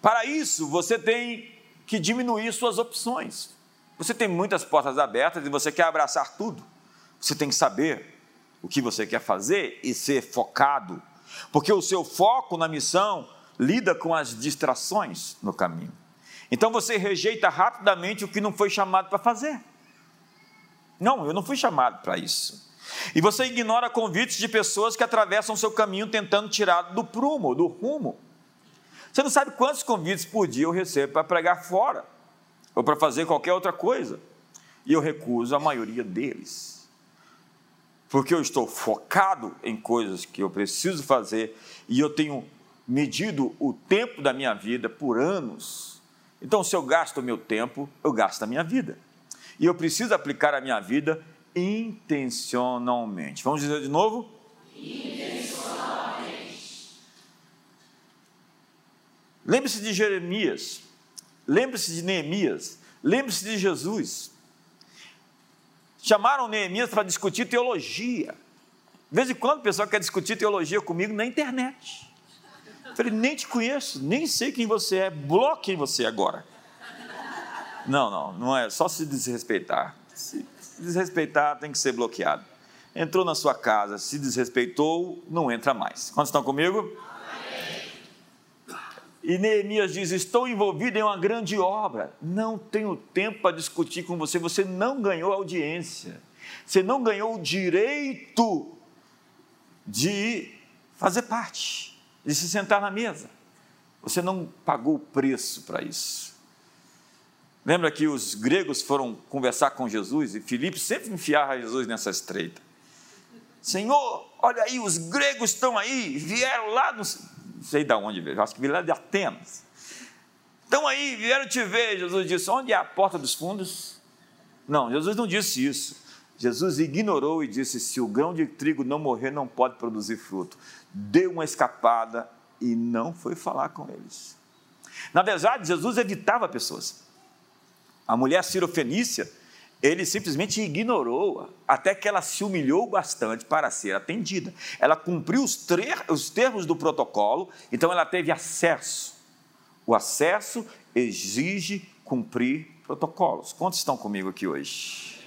A: Para isso, você tem que diminuir suas opções. Você tem muitas portas abertas e você quer abraçar tudo. Você tem que saber o que você quer fazer e ser focado, porque o seu foco na missão lida com as distrações no caminho. Então você rejeita rapidamente o que não foi chamado para fazer. Não, eu não fui chamado para isso. E você ignora convites de pessoas que atravessam seu caminho tentando tirar do prumo, do rumo. Você não sabe quantos convites por dia eu recebo para pregar fora, ou para fazer qualquer outra coisa. E eu recuso a maioria deles. Porque eu estou focado em coisas que eu preciso fazer e eu tenho medido o tempo da minha vida por anos. Então, se eu gasto o meu tempo, eu gasto a minha vida. E eu preciso aplicar a minha vida intencionalmente. Vamos dizer de novo? Intencionalmente. Lembre-se de Jeremias, lembre-se de Neemias, lembre-se de Jesus. Chamaram Neemias para discutir teologia. De vez em quando o pessoal quer discutir teologia comigo na internet. Eu falei, nem te conheço, nem sei quem você é, bloqueei você agora. Não, não, não é só se desrespeitar. Se desrespeitar, tem que ser bloqueado. Entrou na sua casa, se desrespeitou, não entra mais. Quantos estão comigo? E Neemias diz: Estou envolvido em uma grande obra, não tenho tempo para discutir com você. Você não ganhou audiência, você não ganhou o direito de fazer parte, de se sentar na mesa. Você não pagou o preço para isso. Lembra que os gregos foram conversar com Jesus e Filipe sempre enfiava Jesus nessa estreita. Senhor, olha aí, os gregos estão aí, vieram lá, sei de onde veio, acho que vieram lá de Atenas. Estão aí, vieram te ver. Jesus disse: Onde é a porta dos fundos? Não, Jesus não disse isso. Jesus ignorou e disse: Se o grão de trigo não morrer, não pode produzir fruto. Deu uma escapada e não foi falar com eles. Na verdade, Jesus evitava pessoas. A mulher cirofenícia, ele simplesmente ignorou até que ela se humilhou bastante para ser atendida. Ela cumpriu os, os termos do protocolo, então ela teve acesso. O acesso exige cumprir protocolos. Quantos estão comigo aqui hoje?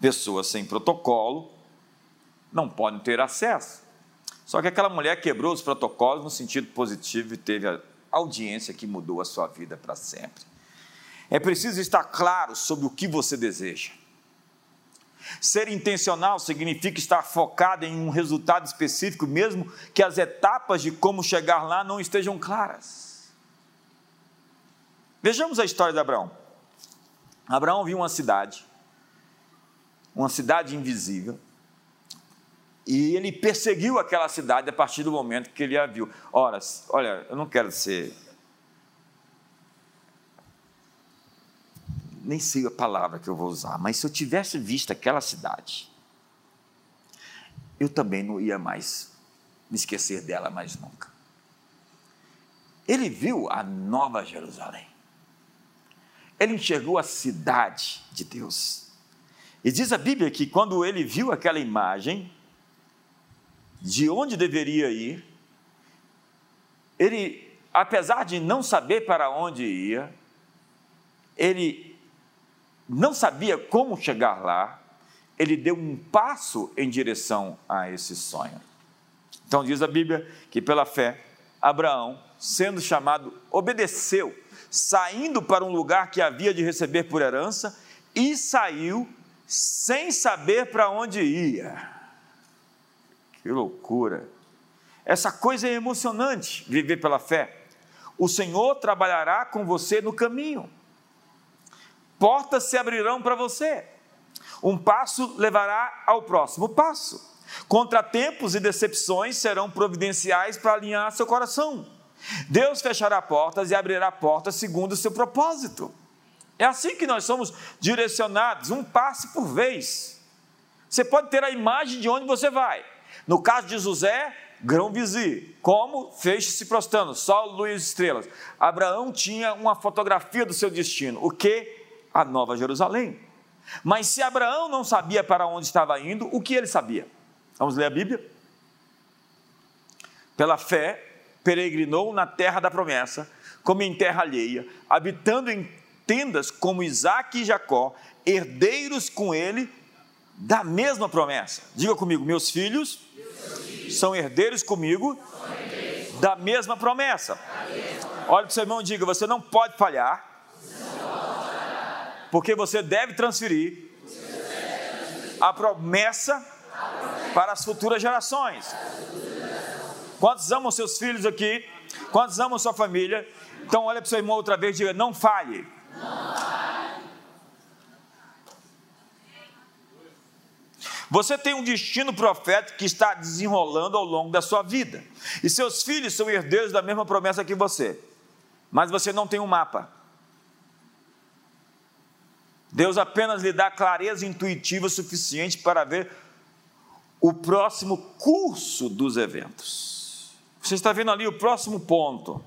A: Pessoas sem protocolo não podem ter acesso. Só que aquela mulher quebrou os protocolos no sentido positivo e teve a audiência que mudou a sua vida para sempre. É preciso estar claro sobre o que você deseja. Ser intencional significa estar focado em um resultado específico, mesmo que as etapas de como chegar lá não estejam claras. Vejamos a história de Abraão. Abraão viu uma cidade, uma cidade invisível, e ele perseguiu aquela cidade a partir do momento que ele a viu. Ora, olha, eu não quero ser nem sei a palavra que eu vou usar, mas se eu tivesse visto aquela cidade, eu também não ia mais me esquecer dela mais nunca. Ele viu a nova Jerusalém. Ele enxergou a cidade de Deus. E diz a Bíblia que quando ele viu aquela imagem, de onde deveria ir, ele, apesar de não saber para onde ia, ele não sabia como chegar lá, ele deu um passo em direção a esse sonho. Então diz a Bíblia que pela fé, Abraão, sendo chamado, obedeceu, saindo para um lugar que havia de receber por herança, e saiu sem saber para onde ia. Que loucura! Essa coisa é emocionante, viver pela fé. O Senhor trabalhará com você no caminho portas se abrirão para você. Um passo levará ao próximo passo. Contratempos e decepções serão providenciais para alinhar seu coração. Deus fechará portas e abrirá portas segundo o seu propósito. É assim que nós somos direcionados, um passo por vez. Você pode ter a imagem de onde você vai. No caso de José, grão vizir, como feixe se prostrando, sol, luz estrelas. Abraão tinha uma fotografia do seu destino, o que? A Nova Jerusalém. Mas se Abraão não sabia para onde estava indo, o que ele sabia? Vamos ler a Bíblia? Pela fé, peregrinou na terra da promessa, como em terra alheia, habitando em tendas como Isaac e Jacó, herdeiros com ele da mesma promessa. Diga comigo, meus filhos, meus filhos são herdeiros comigo são herdeiros. da mesma promessa. Olha para o seu irmão e diga: você não pode falhar, porque você deve transferir a promessa para as futuras gerações. Quantos amam seus filhos aqui? Quantos amam sua família? Então olha para o seu irmão outra vez e diga: não falhe. Você tem um destino profético que está desenrolando ao longo da sua vida. E seus filhos são herdeiros da mesma promessa que você. Mas você não tem um mapa. Deus apenas lhe dá clareza intuitiva suficiente para ver o próximo curso dos eventos. Você está vendo ali o próximo ponto.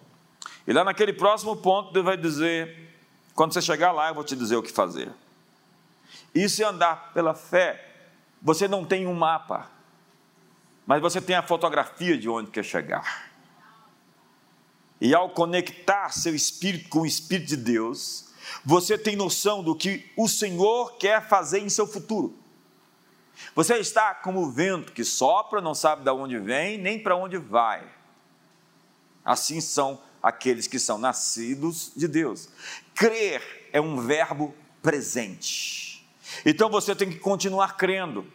A: E lá naquele próximo ponto, Deus vai dizer quando você chegar lá, eu vou te dizer o que fazer. Isso é andar pela fé. Você não tem um mapa, mas você tem a fotografia de onde quer chegar. E ao conectar seu espírito com o espírito de Deus, você tem noção do que o Senhor quer fazer em seu futuro. Você está como o vento que sopra, não sabe de onde vem, nem para onde vai. Assim são aqueles que são nascidos de Deus. Crer é um verbo presente. Então você tem que continuar crendo.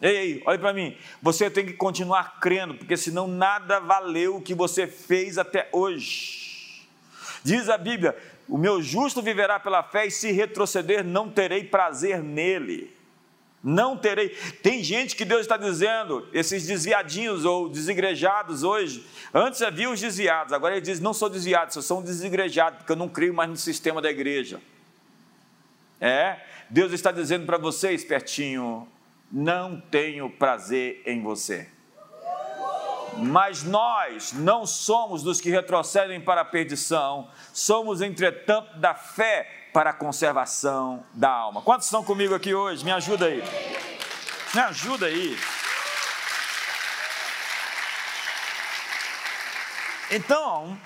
A: Ei, olha para mim. Você tem que continuar crendo, porque senão nada valeu o que você fez até hoje. Diz a Bíblia: o meu justo viverá pela fé, e se retroceder, não terei prazer nele. Não terei. Tem gente que Deus está dizendo, esses desviadinhos ou desigrejados hoje. Antes havia os desviados, agora ele diz: não sou desviado, só sou um desigrejado, porque eu não creio mais no sistema da igreja. É, Deus está dizendo para você, espertinho: não tenho prazer em você. Mas nós não somos dos que retrocedem para a perdição, somos, entretanto, da fé para a conservação da alma. Quantos estão comigo aqui hoje? Me ajuda aí. Me ajuda aí. Então,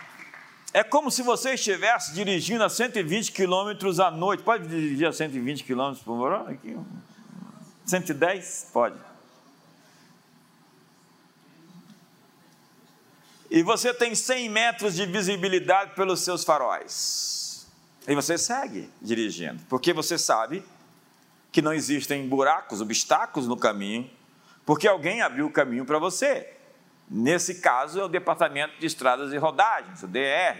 A: é como se você estivesse dirigindo a 120 km à noite. Pode dirigir a 120 km por hora? Aqui. 110? Pode. E você tem 100 metros de visibilidade pelos seus faróis. E você segue dirigindo, porque você sabe que não existem buracos, obstáculos no caminho, porque alguém abriu o caminho para você. Nesse caso, é o Departamento de Estradas e Rodagens, o DR.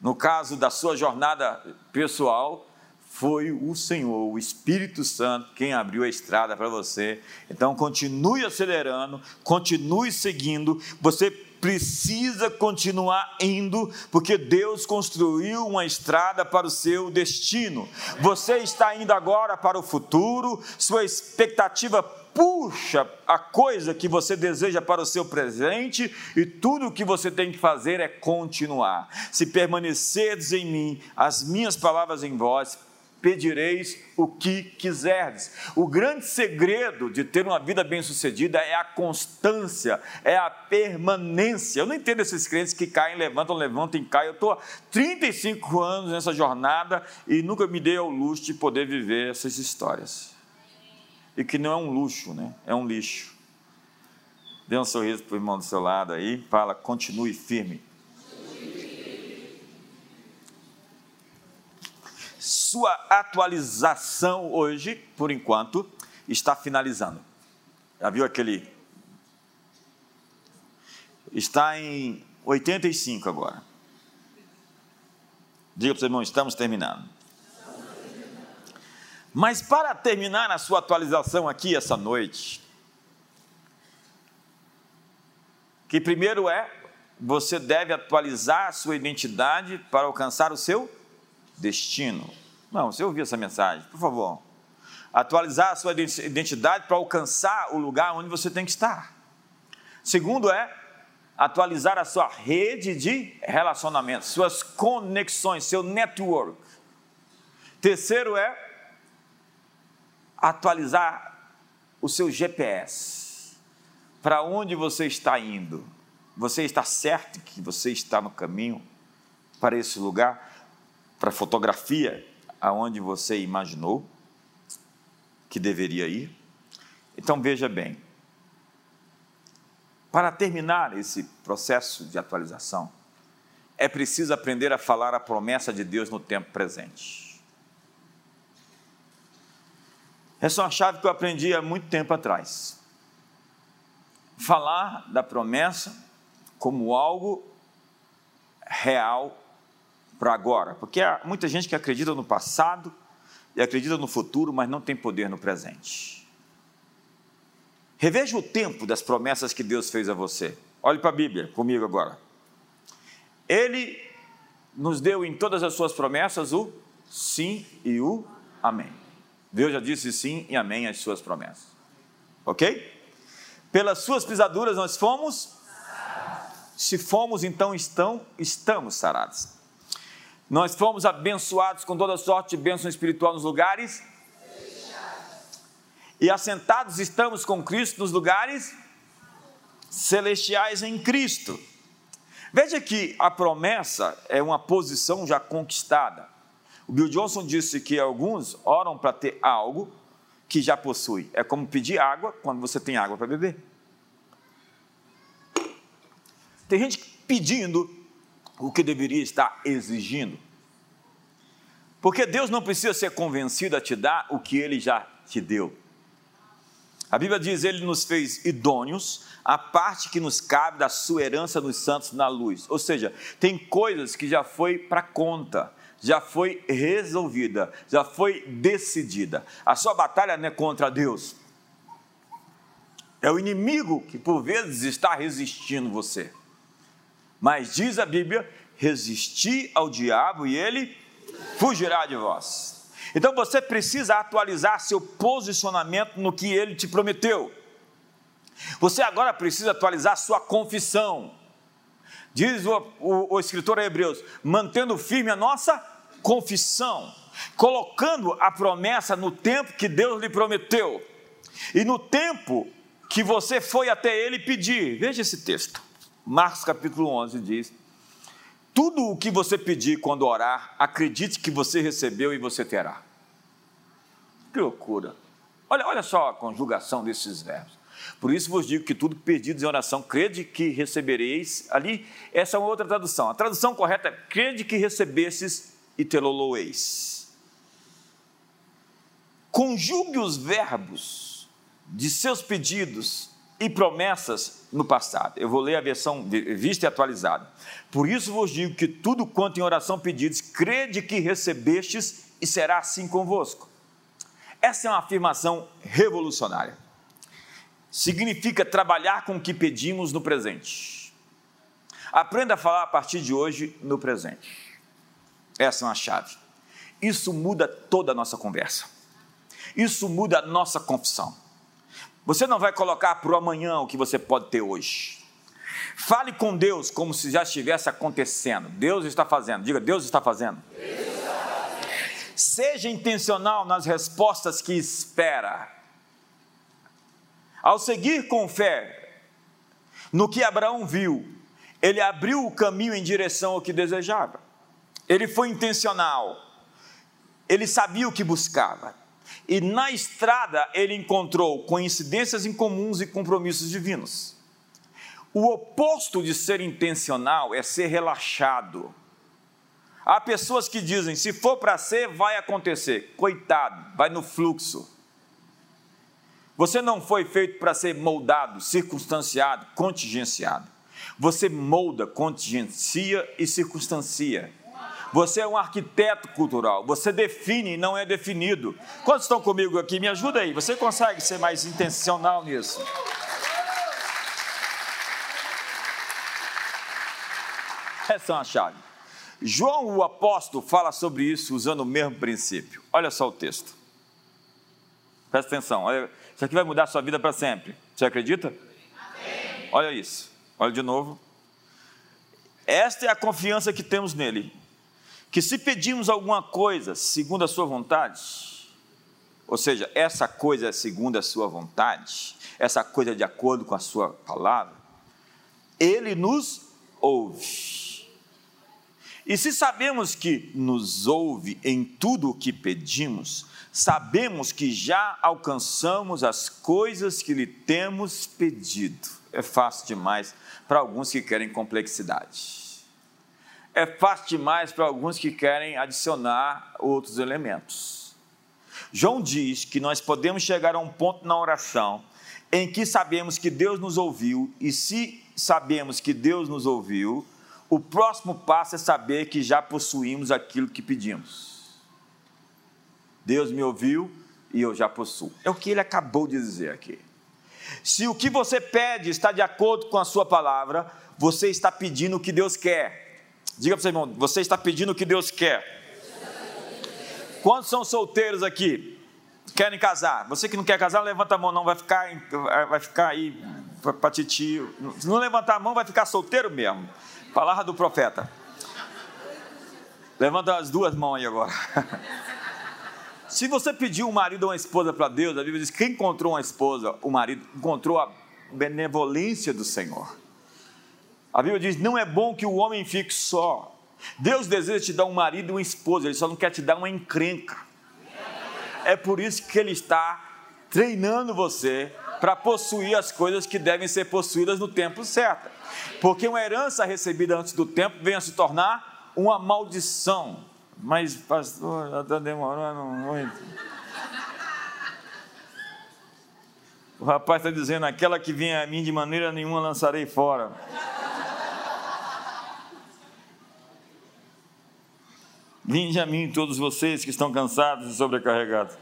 A: No caso da sua jornada pessoal, foi o Senhor, o Espírito Santo, quem abriu a estrada para você. Então, continue acelerando, continue seguindo. Você precisa continuar indo, porque Deus construiu uma estrada para o seu destino. Você está indo agora para o futuro, sua expectativa puxa a coisa que você deseja para o seu presente e tudo o que você tem que fazer é continuar. Se permanecerdes em mim, as minhas palavras em vós, pedireis o que quiserdes. O grande segredo de ter uma vida bem-sucedida é a constância, é a permanência. Eu não entendo esses crentes que caem, levantam, levantam e caem. Eu estou há 35 anos nessa jornada e nunca me dei ao luxo de poder viver essas histórias. E que não é um luxo, né? É um lixo. Dê um sorriso para o irmão do seu lado aí, fala, continue firme sua atualização hoje, por enquanto, está finalizando. Já viu aquele? Está em 85 agora. Diga para o seu irmão, estamos terminando. Mas para terminar a sua atualização aqui essa noite, que primeiro é você deve atualizar a sua identidade para alcançar o seu destino. Não, você ouviu essa mensagem, por favor. Atualizar a sua identidade para alcançar o lugar onde você tem que estar. Segundo é atualizar a sua rede de relacionamentos, suas conexões, seu network. Terceiro é atualizar o seu GPS. Para onde você está indo? Você está certo que você está no caminho para esse lugar, para a fotografia aonde você imaginou que deveria ir? Então veja bem, para terminar esse processo de atualização, é preciso aprender a falar a promessa de Deus no tempo presente. Essa é uma chave que eu aprendi há muito tempo atrás. Falar da promessa como algo real para agora, porque há muita gente que acredita no passado e acredita no futuro, mas não tem poder no presente. Reveja o tempo das promessas que Deus fez a você. Olhe para a Bíblia comigo agora. Ele nos deu em todas as suas promessas o sim e o amém. Deus já disse sim e amém às suas promessas. Ok? Pelas suas pisaduras nós fomos se fomos, então estão, estamos sarados. Nós fomos abençoados com toda sorte de bênção espiritual nos lugares. E assentados estamos com Cristo nos lugares celestiais em Cristo. Veja que a promessa é uma posição já conquistada. O Bill Johnson disse que alguns oram para ter algo que já possui. É como pedir água quando você tem água para beber. Tem gente pedindo o que deveria estar exigindo. Porque Deus não precisa ser convencido a te dar o que ele já te deu. A Bíblia diz: Ele nos fez idôneos, a parte que nos cabe da sua herança nos santos na luz. Ou seja, tem coisas que já foi para conta, já foi resolvida, já foi decidida. A sua batalha não é contra Deus. É o inimigo que por vezes está resistindo você. Mas diz a Bíblia: resisti ao diabo e ele fugirá de vós. Então você precisa atualizar seu posicionamento no que ele te prometeu. Você agora precisa atualizar sua confissão. Diz o, o, o escritor a Hebreus: mantendo firme a nossa confissão, colocando a promessa no tempo que Deus lhe prometeu e no tempo que você foi até ele pedir. Veja esse texto. Marcos capítulo 11 diz: Tudo o que você pedir quando orar, acredite que você recebeu e você terá. Que loucura! Olha, olha só a conjugação desses verbos. Por isso vos digo que tudo pedidos em oração, crede que recebereis. Ali, essa é uma outra tradução. A tradução correta é: crede que recebesses e te-lo-loeis. Conjugue os verbos de seus pedidos e promessas no passado. Eu vou ler a versão vista e atualizada. Por isso vos digo que tudo quanto em oração pedides, crede que recebestes e será assim convosco. Essa é uma afirmação revolucionária. Significa trabalhar com o que pedimos no presente. Aprenda a falar a partir de hoje no presente. Essa é uma chave. Isso muda toda a nossa conversa. Isso muda a nossa confissão. Você não vai colocar para o amanhã o que você pode ter hoje. Fale com Deus como se já estivesse acontecendo. Deus está fazendo. Diga, Deus está fazendo. Seja intencional nas respostas que espera. Ao seguir com fé no que Abraão viu, ele abriu o caminho em direção ao que desejava. Ele foi intencional. Ele sabia o que buscava e na estrada ele encontrou coincidências incomuns e compromissos divinos. O oposto de ser intencional é ser relaxado. Há pessoas que dizem: se for para ser, vai acontecer. Coitado, vai no fluxo. Você não foi feito para ser moldado, circunstanciado, contingenciado. Você molda, contingencia e circunstancia Você é um arquiteto cultural. Você define e não é definido. Quantos estão comigo aqui? Me ajuda aí. Você consegue ser mais intencional nisso? Essa é uma chave. João, o apóstolo, fala sobre isso usando o mesmo princípio. Olha só o texto. Presta atenção. Isso aqui vai mudar a sua vida para sempre. Você acredita? Amém. Olha isso. Olha de novo. Esta é a confiança que temos nele. Que se pedimos alguma coisa segundo a sua vontade, ou seja, essa coisa é segundo a sua vontade, essa coisa é de acordo com a sua palavra, ele nos ouve. E se sabemos que nos ouve em tudo o que pedimos, sabemos que já alcançamos as coisas que lhe temos pedido. É fácil demais para alguns que querem complexidade. É fácil demais para alguns que querem adicionar outros elementos. João diz que nós podemos chegar a um ponto na oração em que sabemos que Deus nos ouviu, e se sabemos que Deus nos ouviu, o próximo passo é saber que já possuímos aquilo que pedimos. Deus me ouviu e eu já possuo. É o que ele acabou de dizer aqui. Se o que você pede está de acordo com a sua palavra, você está pedindo o que Deus quer. Diga para o seu irmão, você está pedindo o que Deus quer. Quantos são solteiros aqui? Querem casar? Você que não quer casar, levanta a mão, não vai ficar, vai ficar aí para titio. Se não levantar a mão, vai ficar solteiro mesmo. Palavra do profeta. Levanta as duas mãos aí agora. *laughs* Se você pediu um marido ou uma esposa para Deus, a Bíblia diz: quem encontrou uma esposa, o marido, encontrou a benevolência do Senhor. A Bíblia diz: não é bom que o homem fique só. Deus deseja te dar um marido e uma esposa, Ele só não quer te dar uma encrenca. É por isso que Ele está treinando você para possuir as coisas que devem ser possuídas no tempo certo. Porque uma herança recebida antes do tempo vem a se tornar uma maldição. Mas, pastor, já está demorando muito. O rapaz está dizendo: aquela que vem a mim de maneira nenhuma lançarei fora. Vinde a mim todos vocês que estão cansados e sobrecarregados.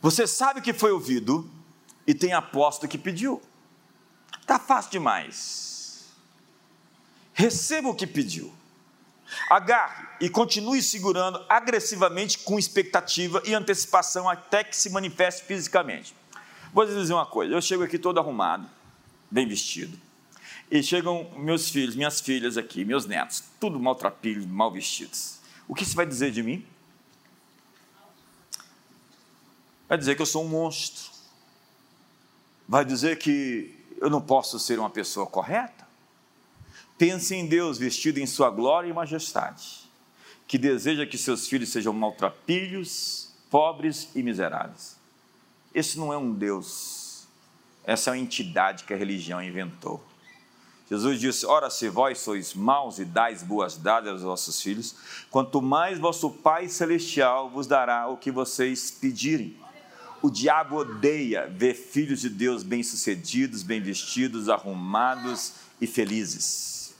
A: Você sabe que foi ouvido, e tem aposto que pediu. Está fácil demais. Receba o que pediu. Agarre e continue segurando agressivamente com expectativa e antecipação até que se manifeste fisicamente. Vou dizer uma coisa: eu chego aqui todo arrumado, bem vestido, e chegam meus filhos, minhas filhas aqui, meus netos, tudo maltrapilhos, mal vestidos. O que você vai dizer de mim? Vai dizer que eu sou um monstro vai dizer que eu não posso ser uma pessoa correta? Pense em Deus vestido em sua glória e majestade, que deseja que seus filhos sejam maltrapilhos, pobres e miseráveis. Esse não é um Deus, essa é uma entidade que a religião inventou. Jesus disse: Ora, se vós sois maus e dais boas dadas aos vossos filhos, quanto mais vosso Pai Celestial vos dará o que vocês pedirem. O diabo odeia ver filhos de Deus bem-sucedidos, bem vestidos, arrumados e felizes.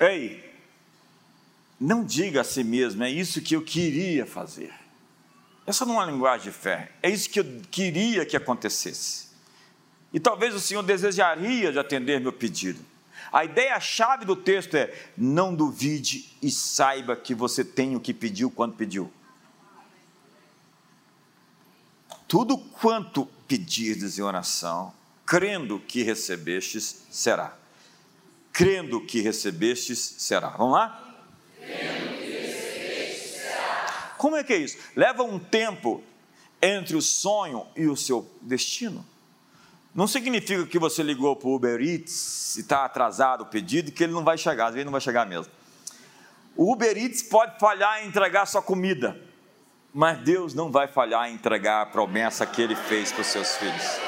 A: Ei, não diga a si mesmo, é isso que eu queria fazer. Essa não é uma linguagem de fé, é isso que eu queria que acontecesse. E talvez o Senhor desejaria de atender meu pedido. A ideia-chave do texto é: não duvide e saiba que você tem o que pediu quando pediu. Tudo quanto pedirdes em oração, crendo que recebestes, será. Crendo que recebestes, será. Vamos lá? Como é que é isso? Leva um tempo entre o sonho e o seu destino. Não significa que você ligou para o Uber Eats e está atrasado o pedido que ele não vai chegar, às vezes não vai chegar mesmo. O Uber Eats pode falhar em entregar sua comida, mas Deus não vai falhar em entregar a promessa que ele fez para os seus filhos.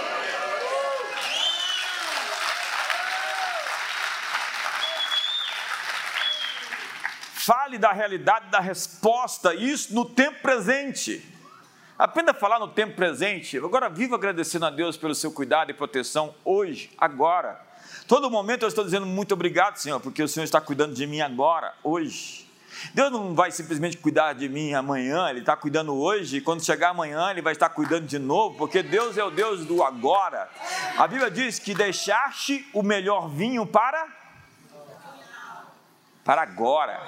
A: Fale da realidade, da resposta, isso no tempo presente. Aprenda a falar no tempo presente. Agora viva agradecendo a Deus pelo seu cuidado e proteção hoje, agora. Todo momento eu estou dizendo muito obrigado, Senhor, porque o Senhor está cuidando de mim agora, hoje. Deus não vai simplesmente cuidar de mim amanhã, Ele está cuidando hoje, e quando chegar amanhã, Ele vai estar cuidando de novo, porque Deus é o Deus do agora. A Bíblia diz que deixaste o melhor vinho para para agora.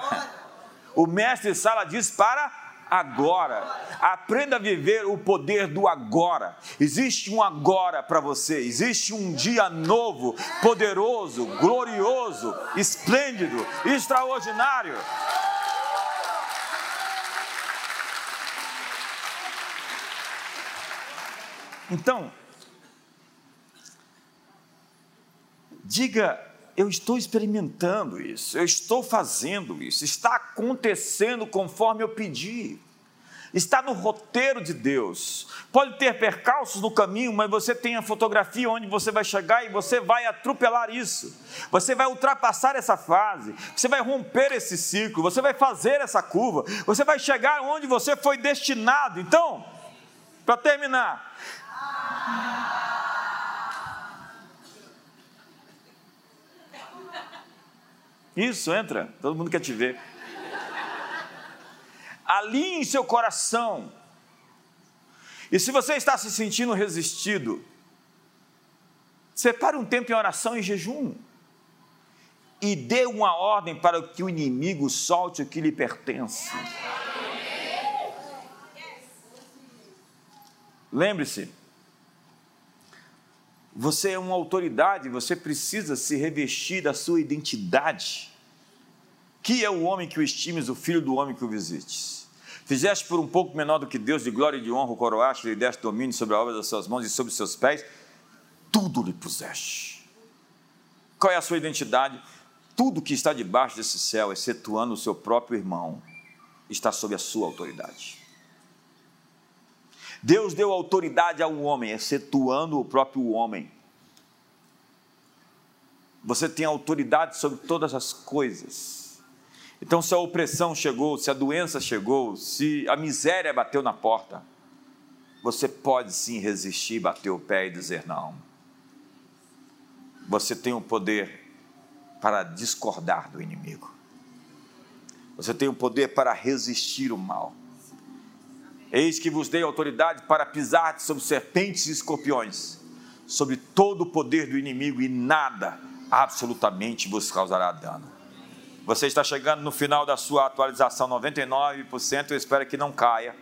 A: O mestre Sala diz para agora. Aprenda a viver o poder do agora. Existe um agora para você, existe um dia novo, poderoso, glorioso, esplêndido, extraordinário. Então, diga, eu estou experimentando isso, eu estou fazendo isso, está acontecendo conforme eu pedi. Está no roteiro de Deus. Pode ter percalços no caminho, mas você tem a fotografia onde você vai chegar e você vai atropelar isso. Você vai ultrapassar essa fase, você vai romper esse ciclo, você vai fazer essa curva, você vai chegar onde você foi destinado. Então, para terminar, isso, entra, todo mundo quer te ver. Alinhe seu coração. E se você está se sentindo resistido, separe um tempo em oração e jejum. E dê uma ordem para que o inimigo solte o que lhe pertence. Lembre-se, você é uma autoridade, você precisa se revestir da sua identidade. Que é o homem que o estimes, o filho do homem que o visites. Fizeste por um pouco menor do que Deus, de glória e de honra, o coroaste, lhe deste domínio sobre a obra das suas mãos e sobre os seus pés, tudo lhe puseste. Qual é a sua identidade? Tudo que está debaixo desse céu, excetuando o seu próprio irmão, está sob a sua autoridade. Deus deu autoridade ao homem, excetuando o próprio homem. Você tem autoridade sobre todas as coisas. Então, se a opressão chegou, se a doença chegou, se a miséria bateu na porta, você pode sim resistir, bater o pé e dizer não. Você tem o poder para discordar do inimigo. Você tem o poder para resistir o mal. Eis que vos dei autoridade para pisar sobre serpentes e escorpiões, sobre todo o poder do inimigo, e nada absolutamente vos causará dano. Você está chegando no final da sua atualização 99%, eu espero que não caia.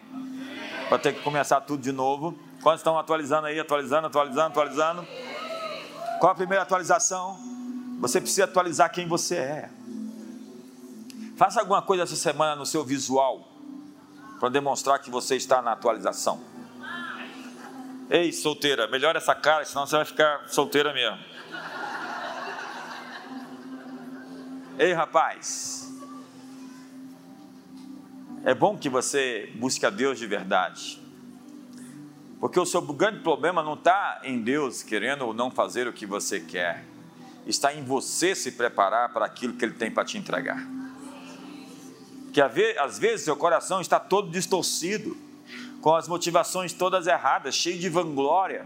A: Vai ter que começar tudo de novo. Quantos estão atualizando aí? Atualizando, atualizando, atualizando. Qual a primeira atualização? Você precisa atualizar quem você é. Faça alguma coisa essa semana no seu visual para demonstrar que você está na atualização. Ei, solteira, melhora essa cara, senão você vai ficar solteira mesmo. Ei, rapaz. É bom que você busque a Deus de verdade. Porque o seu grande problema não está em Deus querendo ou não fazer o que você quer. Está em você se preparar para aquilo que Ele tem para te entregar que às vezes seu coração está todo distorcido, com as motivações todas erradas, cheio de vanglória.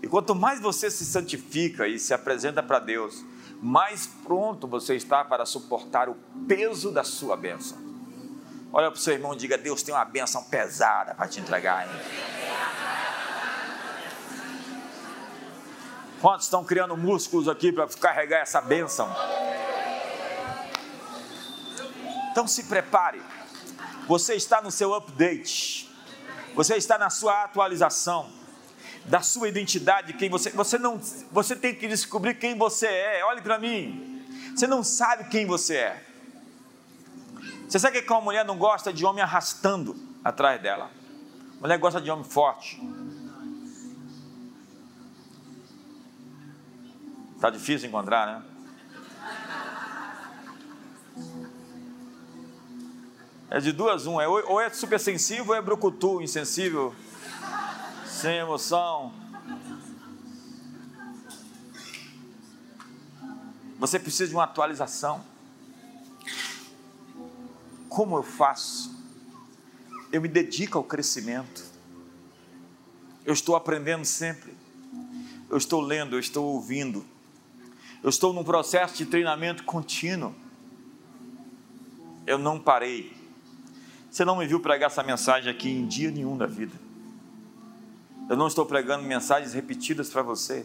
A: E quanto mais você se santifica e se apresenta para Deus, mais pronto você está para suportar o peso da sua bênção. Olha para o seu irmão e diga: Deus tem uma bênção pesada para te entregar. Hein? Quantos estão criando músculos aqui para carregar essa bênção? Então se prepare. Você está no seu update. Você está na sua atualização da sua identidade, quem você, você não, você tem que descobrir quem você é. Olhe para mim. Você não sabe quem você é. Você sabe que uma mulher não gosta de homem arrastando atrás dela. mulher gosta de homem forte. Tá difícil encontrar, né? É de duas, um. É, ou é super sensível ou é brucutu, insensível, sem emoção. Você precisa de uma atualização. como eu faço? Eu me dedico ao crescimento. Eu estou aprendendo sempre. Eu estou lendo, eu estou ouvindo. Eu estou num processo de treinamento contínuo. Eu não parei. Você não me viu pregar essa mensagem aqui em dia nenhum da vida. Eu não estou pregando mensagens repetidas para você.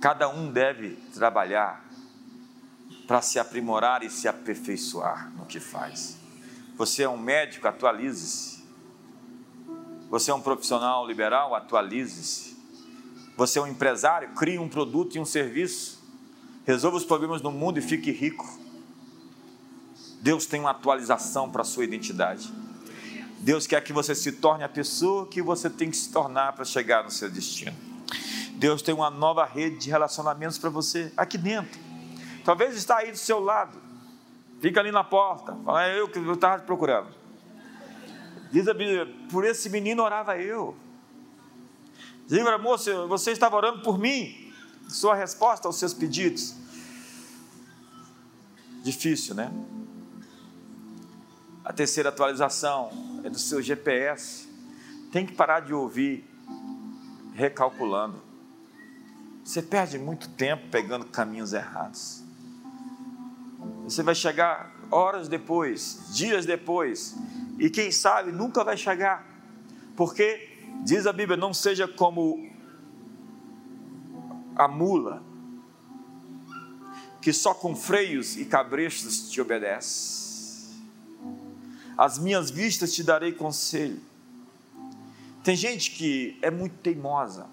A: Cada um deve trabalhar para se aprimorar e se aperfeiçoar no que faz. Você é um médico, atualize-se. Você é um profissional liberal, atualize-se. Você é um empresário, crie um produto e um serviço. Resolva os problemas do mundo e fique rico. Deus tem uma atualização para a sua identidade. Deus quer que você se torne a pessoa que você tem que se tornar para chegar no seu destino. Deus tem uma nova rede de relacionamentos para você aqui dentro. Talvez está aí do seu lado. Fica ali na porta. Fala, é eu que eu estava procurando. Diz a Bíblia, por esse menino orava eu. Diga, moça, você estava orando por mim. Sua resposta aos seus pedidos. Difícil, né? A terceira atualização é do seu GPS. Tem que parar de ouvir recalculando. Você perde muito tempo pegando caminhos errados. Você vai chegar horas depois, dias depois, e quem sabe nunca vai chegar, porque diz a Bíblia: não seja como a mula, que só com freios e cabrechos te obedece as minhas vistas te darei conselho. Tem gente que é muito teimosa,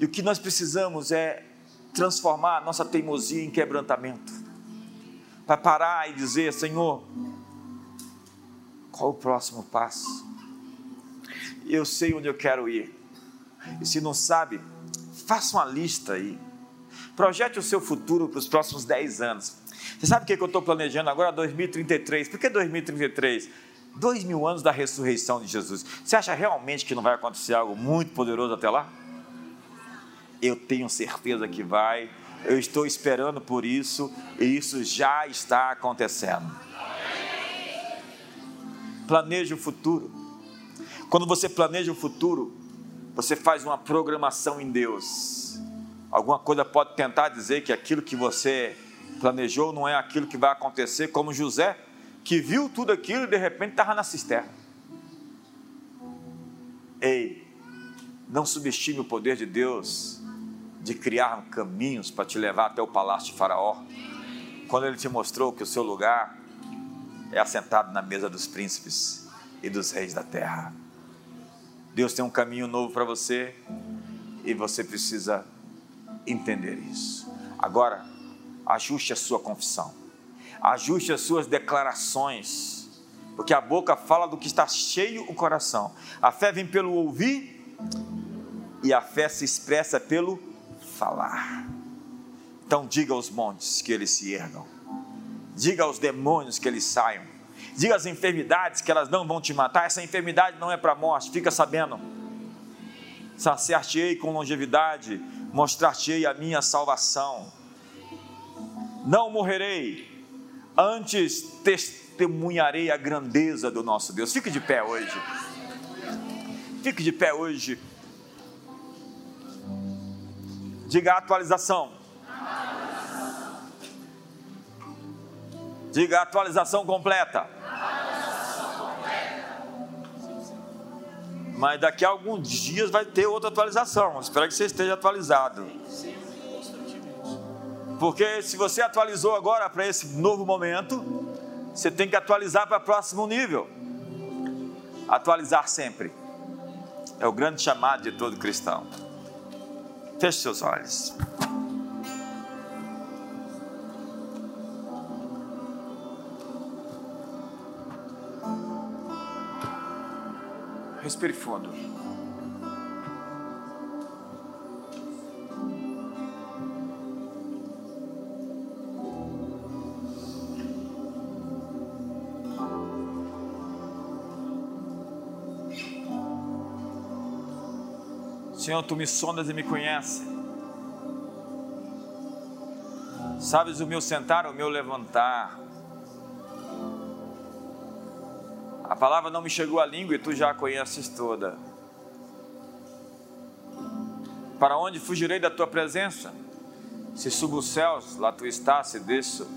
A: e o que nós precisamos é transformar a nossa teimosia em quebrantamento, para parar e dizer: Senhor, qual o próximo passo? Eu sei onde eu quero ir, e se não sabe, faça uma lista aí, projete o seu futuro para os próximos 10 anos. Você sabe o que eu estou planejando agora? 2033. Por que 2033? Dois mil anos da ressurreição de Jesus. Você acha realmente que não vai acontecer algo muito poderoso até lá? Eu tenho certeza que vai. Eu estou esperando por isso e isso já está acontecendo. Planeje o futuro. Quando você planeja o futuro, você faz uma programação em Deus. Alguma coisa pode tentar dizer que aquilo que você planejou não é aquilo que vai acontecer, como José, que viu tudo aquilo e de repente estava na cisterna. Ei, não subestime o poder de Deus de criar caminhos para te levar até o palácio de Faraó, quando ele te mostrou que o seu lugar é assentado na mesa dos príncipes e dos reis da terra. Deus tem um caminho novo para você e você precisa entender isso. Agora, ajuste a sua confissão, ajuste as suas declarações, porque a boca fala do que está cheio o coração. A fé vem pelo ouvir e a fé se expressa pelo falar. Então diga aos montes que eles se ergam, diga aos demônios que eles saiam, diga às enfermidades que elas não vão te matar. Essa enfermidade não é para morte, fica sabendo. Saciar-te-ei com longevidade, mostrar-te-ei a minha salvação não morrerei, antes testemunharei a grandeza do nosso Deus. Fique de pé hoje. Fique de pé hoje. Diga atualização. Diga atualização completa. Mas daqui a alguns dias vai ter outra atualização. Espero que você esteja atualizado. Porque se você atualizou agora para esse novo momento, você tem que atualizar para o próximo nível. Atualizar sempre. É o grande chamado de todo cristão. Feche seus olhos. Respire fundo. Senhor, tu me sondas e me conheces. Sabes o meu sentar, o meu levantar. A palavra não me chegou à língua e tu já a conheces toda. Para onde fugirei da tua presença? Se subo os céus, lá tu estás, se desço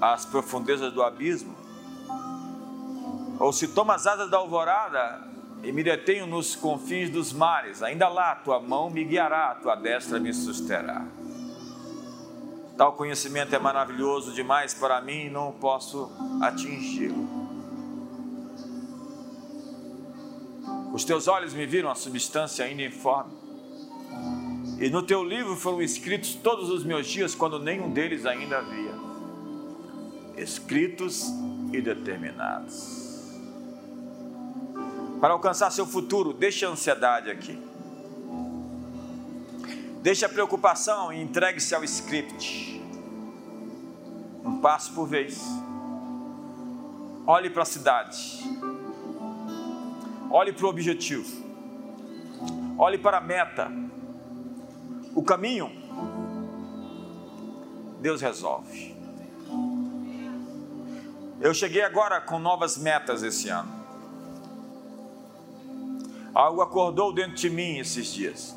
A: às profundezas do abismo. Ou se tomo as asas da alvorada e me detenho nos confins dos mares, ainda lá tua mão me guiará, tua destra me susterá. Tal conhecimento é maravilhoso demais para mim e não posso atingi-lo. Os teus olhos me viram a substância ainda informe. E no teu livro foram escritos todos os meus dias, quando nenhum deles ainda havia. Escritos e determinados. Para alcançar seu futuro, deixe a ansiedade aqui. Deixe a preocupação e entregue-se ao script. Um passo por vez. Olhe para a cidade Olhe para o objetivo. Olhe para a meta. O caminho, Deus resolve. Eu cheguei agora com novas metas esse ano. Algo acordou dentro de mim esses dias.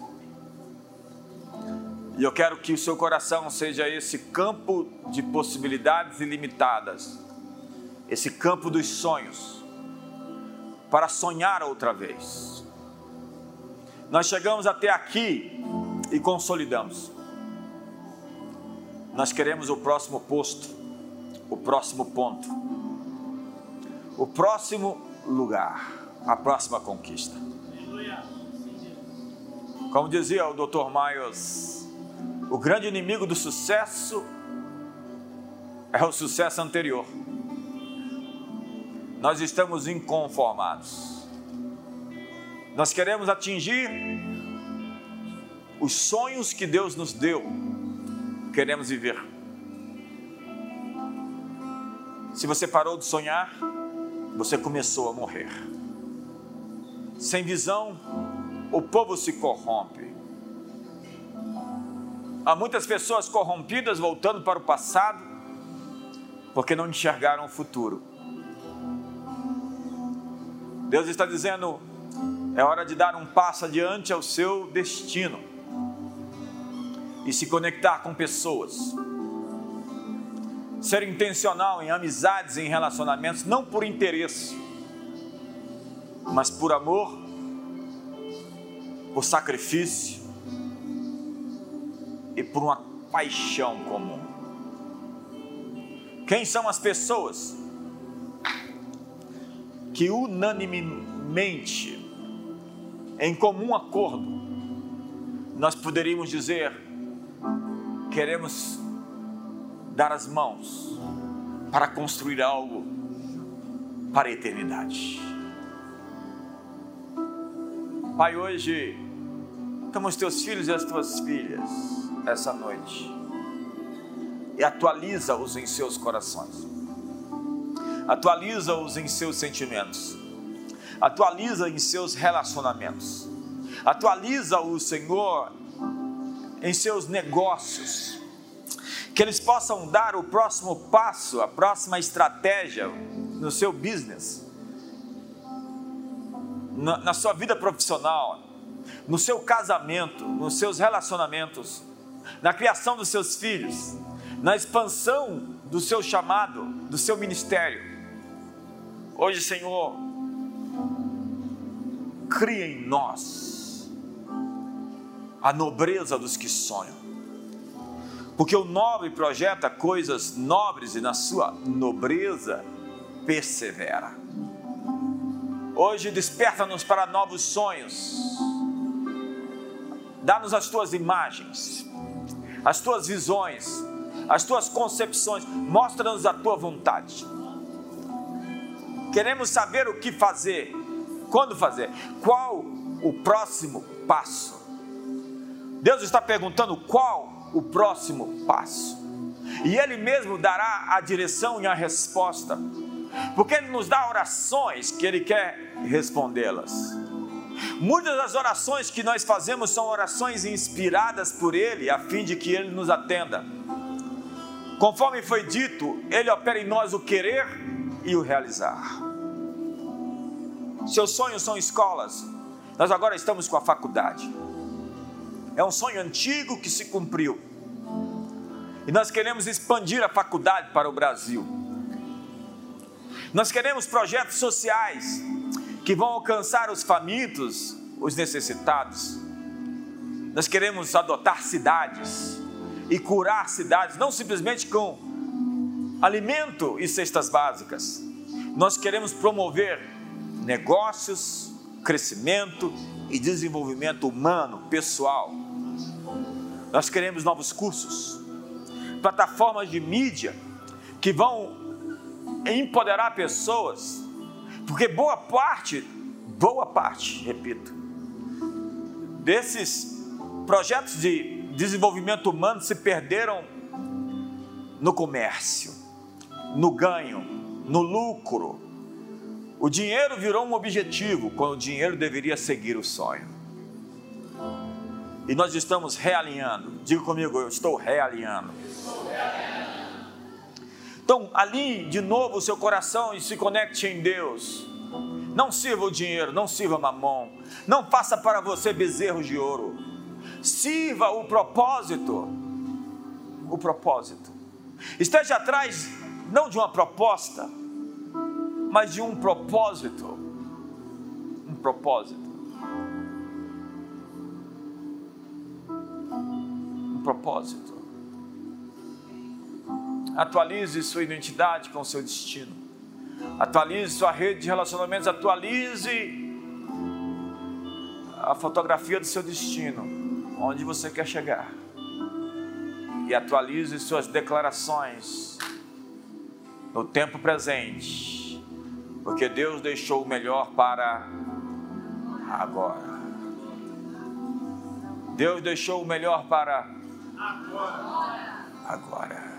A: E eu quero que o seu coração seja esse campo de possibilidades ilimitadas, esse campo dos sonhos para sonhar outra vez. Nós chegamos até aqui e consolidamos. Nós queremos o próximo posto, o próximo ponto, o próximo lugar, a próxima conquista. Como dizia o Dr. Miles, o grande inimigo do sucesso é o sucesso anterior nós estamos inconformados. Nós queremos atingir os sonhos que Deus nos deu, queremos viver. Se você parou de sonhar, você começou a morrer. Sem visão, o povo se corrompe. Há muitas pessoas corrompidas voltando para o passado porque não enxergaram o futuro. Deus está dizendo: é hora de dar um passo adiante ao seu destino e se conectar com pessoas. Ser intencional em amizades, em relacionamentos, não por interesse, mas por amor, por sacrifício e por uma paixão comum. Quem são as pessoas que unanimemente, em comum acordo, nós poderíamos dizer: queremos dar as mãos para construir algo para a eternidade. Pai, hoje estamos teus filhos e as tuas filhas essa noite e atualiza-os em seus corações. Atualiza-os em seus sentimentos, atualiza em seus relacionamentos, atualiza o Senhor em seus negócios, que eles possam dar o próximo passo, a próxima estratégia no seu business, na, na sua vida profissional, no seu casamento, nos seus relacionamentos, na criação dos seus filhos, na expansão do seu chamado, do seu ministério. Hoje, Senhor, cria em nós a nobreza dos que sonham. Porque o nobre projeta coisas nobres e na sua nobreza persevera. Hoje desperta-nos para novos sonhos. Dá-nos as tuas imagens, as tuas visões, as tuas concepções. Mostra-nos a tua vontade Queremos saber o que fazer, quando fazer, qual o próximo passo. Deus está perguntando qual o próximo passo. E Ele mesmo dará a direção e a resposta, porque Ele nos dá orações que Ele quer respondê-las. Muitas das orações que nós fazemos são orações inspiradas por Ele, a fim de que Ele nos atenda. Conforme foi dito, Ele opera em nós o querer e o realizar. Seus sonhos são escolas, nós agora estamos com a faculdade. É um sonho antigo que se cumpriu. E nós queremos expandir a faculdade para o Brasil. Nós queremos projetos sociais que vão alcançar os famintos, os necessitados. Nós queremos adotar cidades e curar cidades, não simplesmente com alimento e cestas básicas. Nós queremos promover negócios, crescimento e desenvolvimento humano, pessoal. Nós queremos novos cursos, plataformas de mídia que vão empoderar pessoas, porque boa parte, boa parte, repito, desses projetos de desenvolvimento humano se perderam no comércio, no ganho, no lucro. O dinheiro virou um objetivo, quando o dinheiro deveria seguir o sonho. E nós estamos realinhando. Diga comigo, eu estou realinhando. Então, alinhe de novo o seu coração e se conecte em Deus. Não sirva o dinheiro, não sirva mamão. Não faça para você bezerros de ouro. Sirva o propósito. O propósito. Esteja atrás não de uma proposta, mas de um propósito. Um propósito. Um propósito. Atualize sua identidade com seu destino. Atualize sua rede de relacionamentos. Atualize a fotografia do seu destino onde você quer chegar. E atualize suas declarações no tempo presente, porque Deus deixou o melhor para agora. Deus deixou o melhor para agora.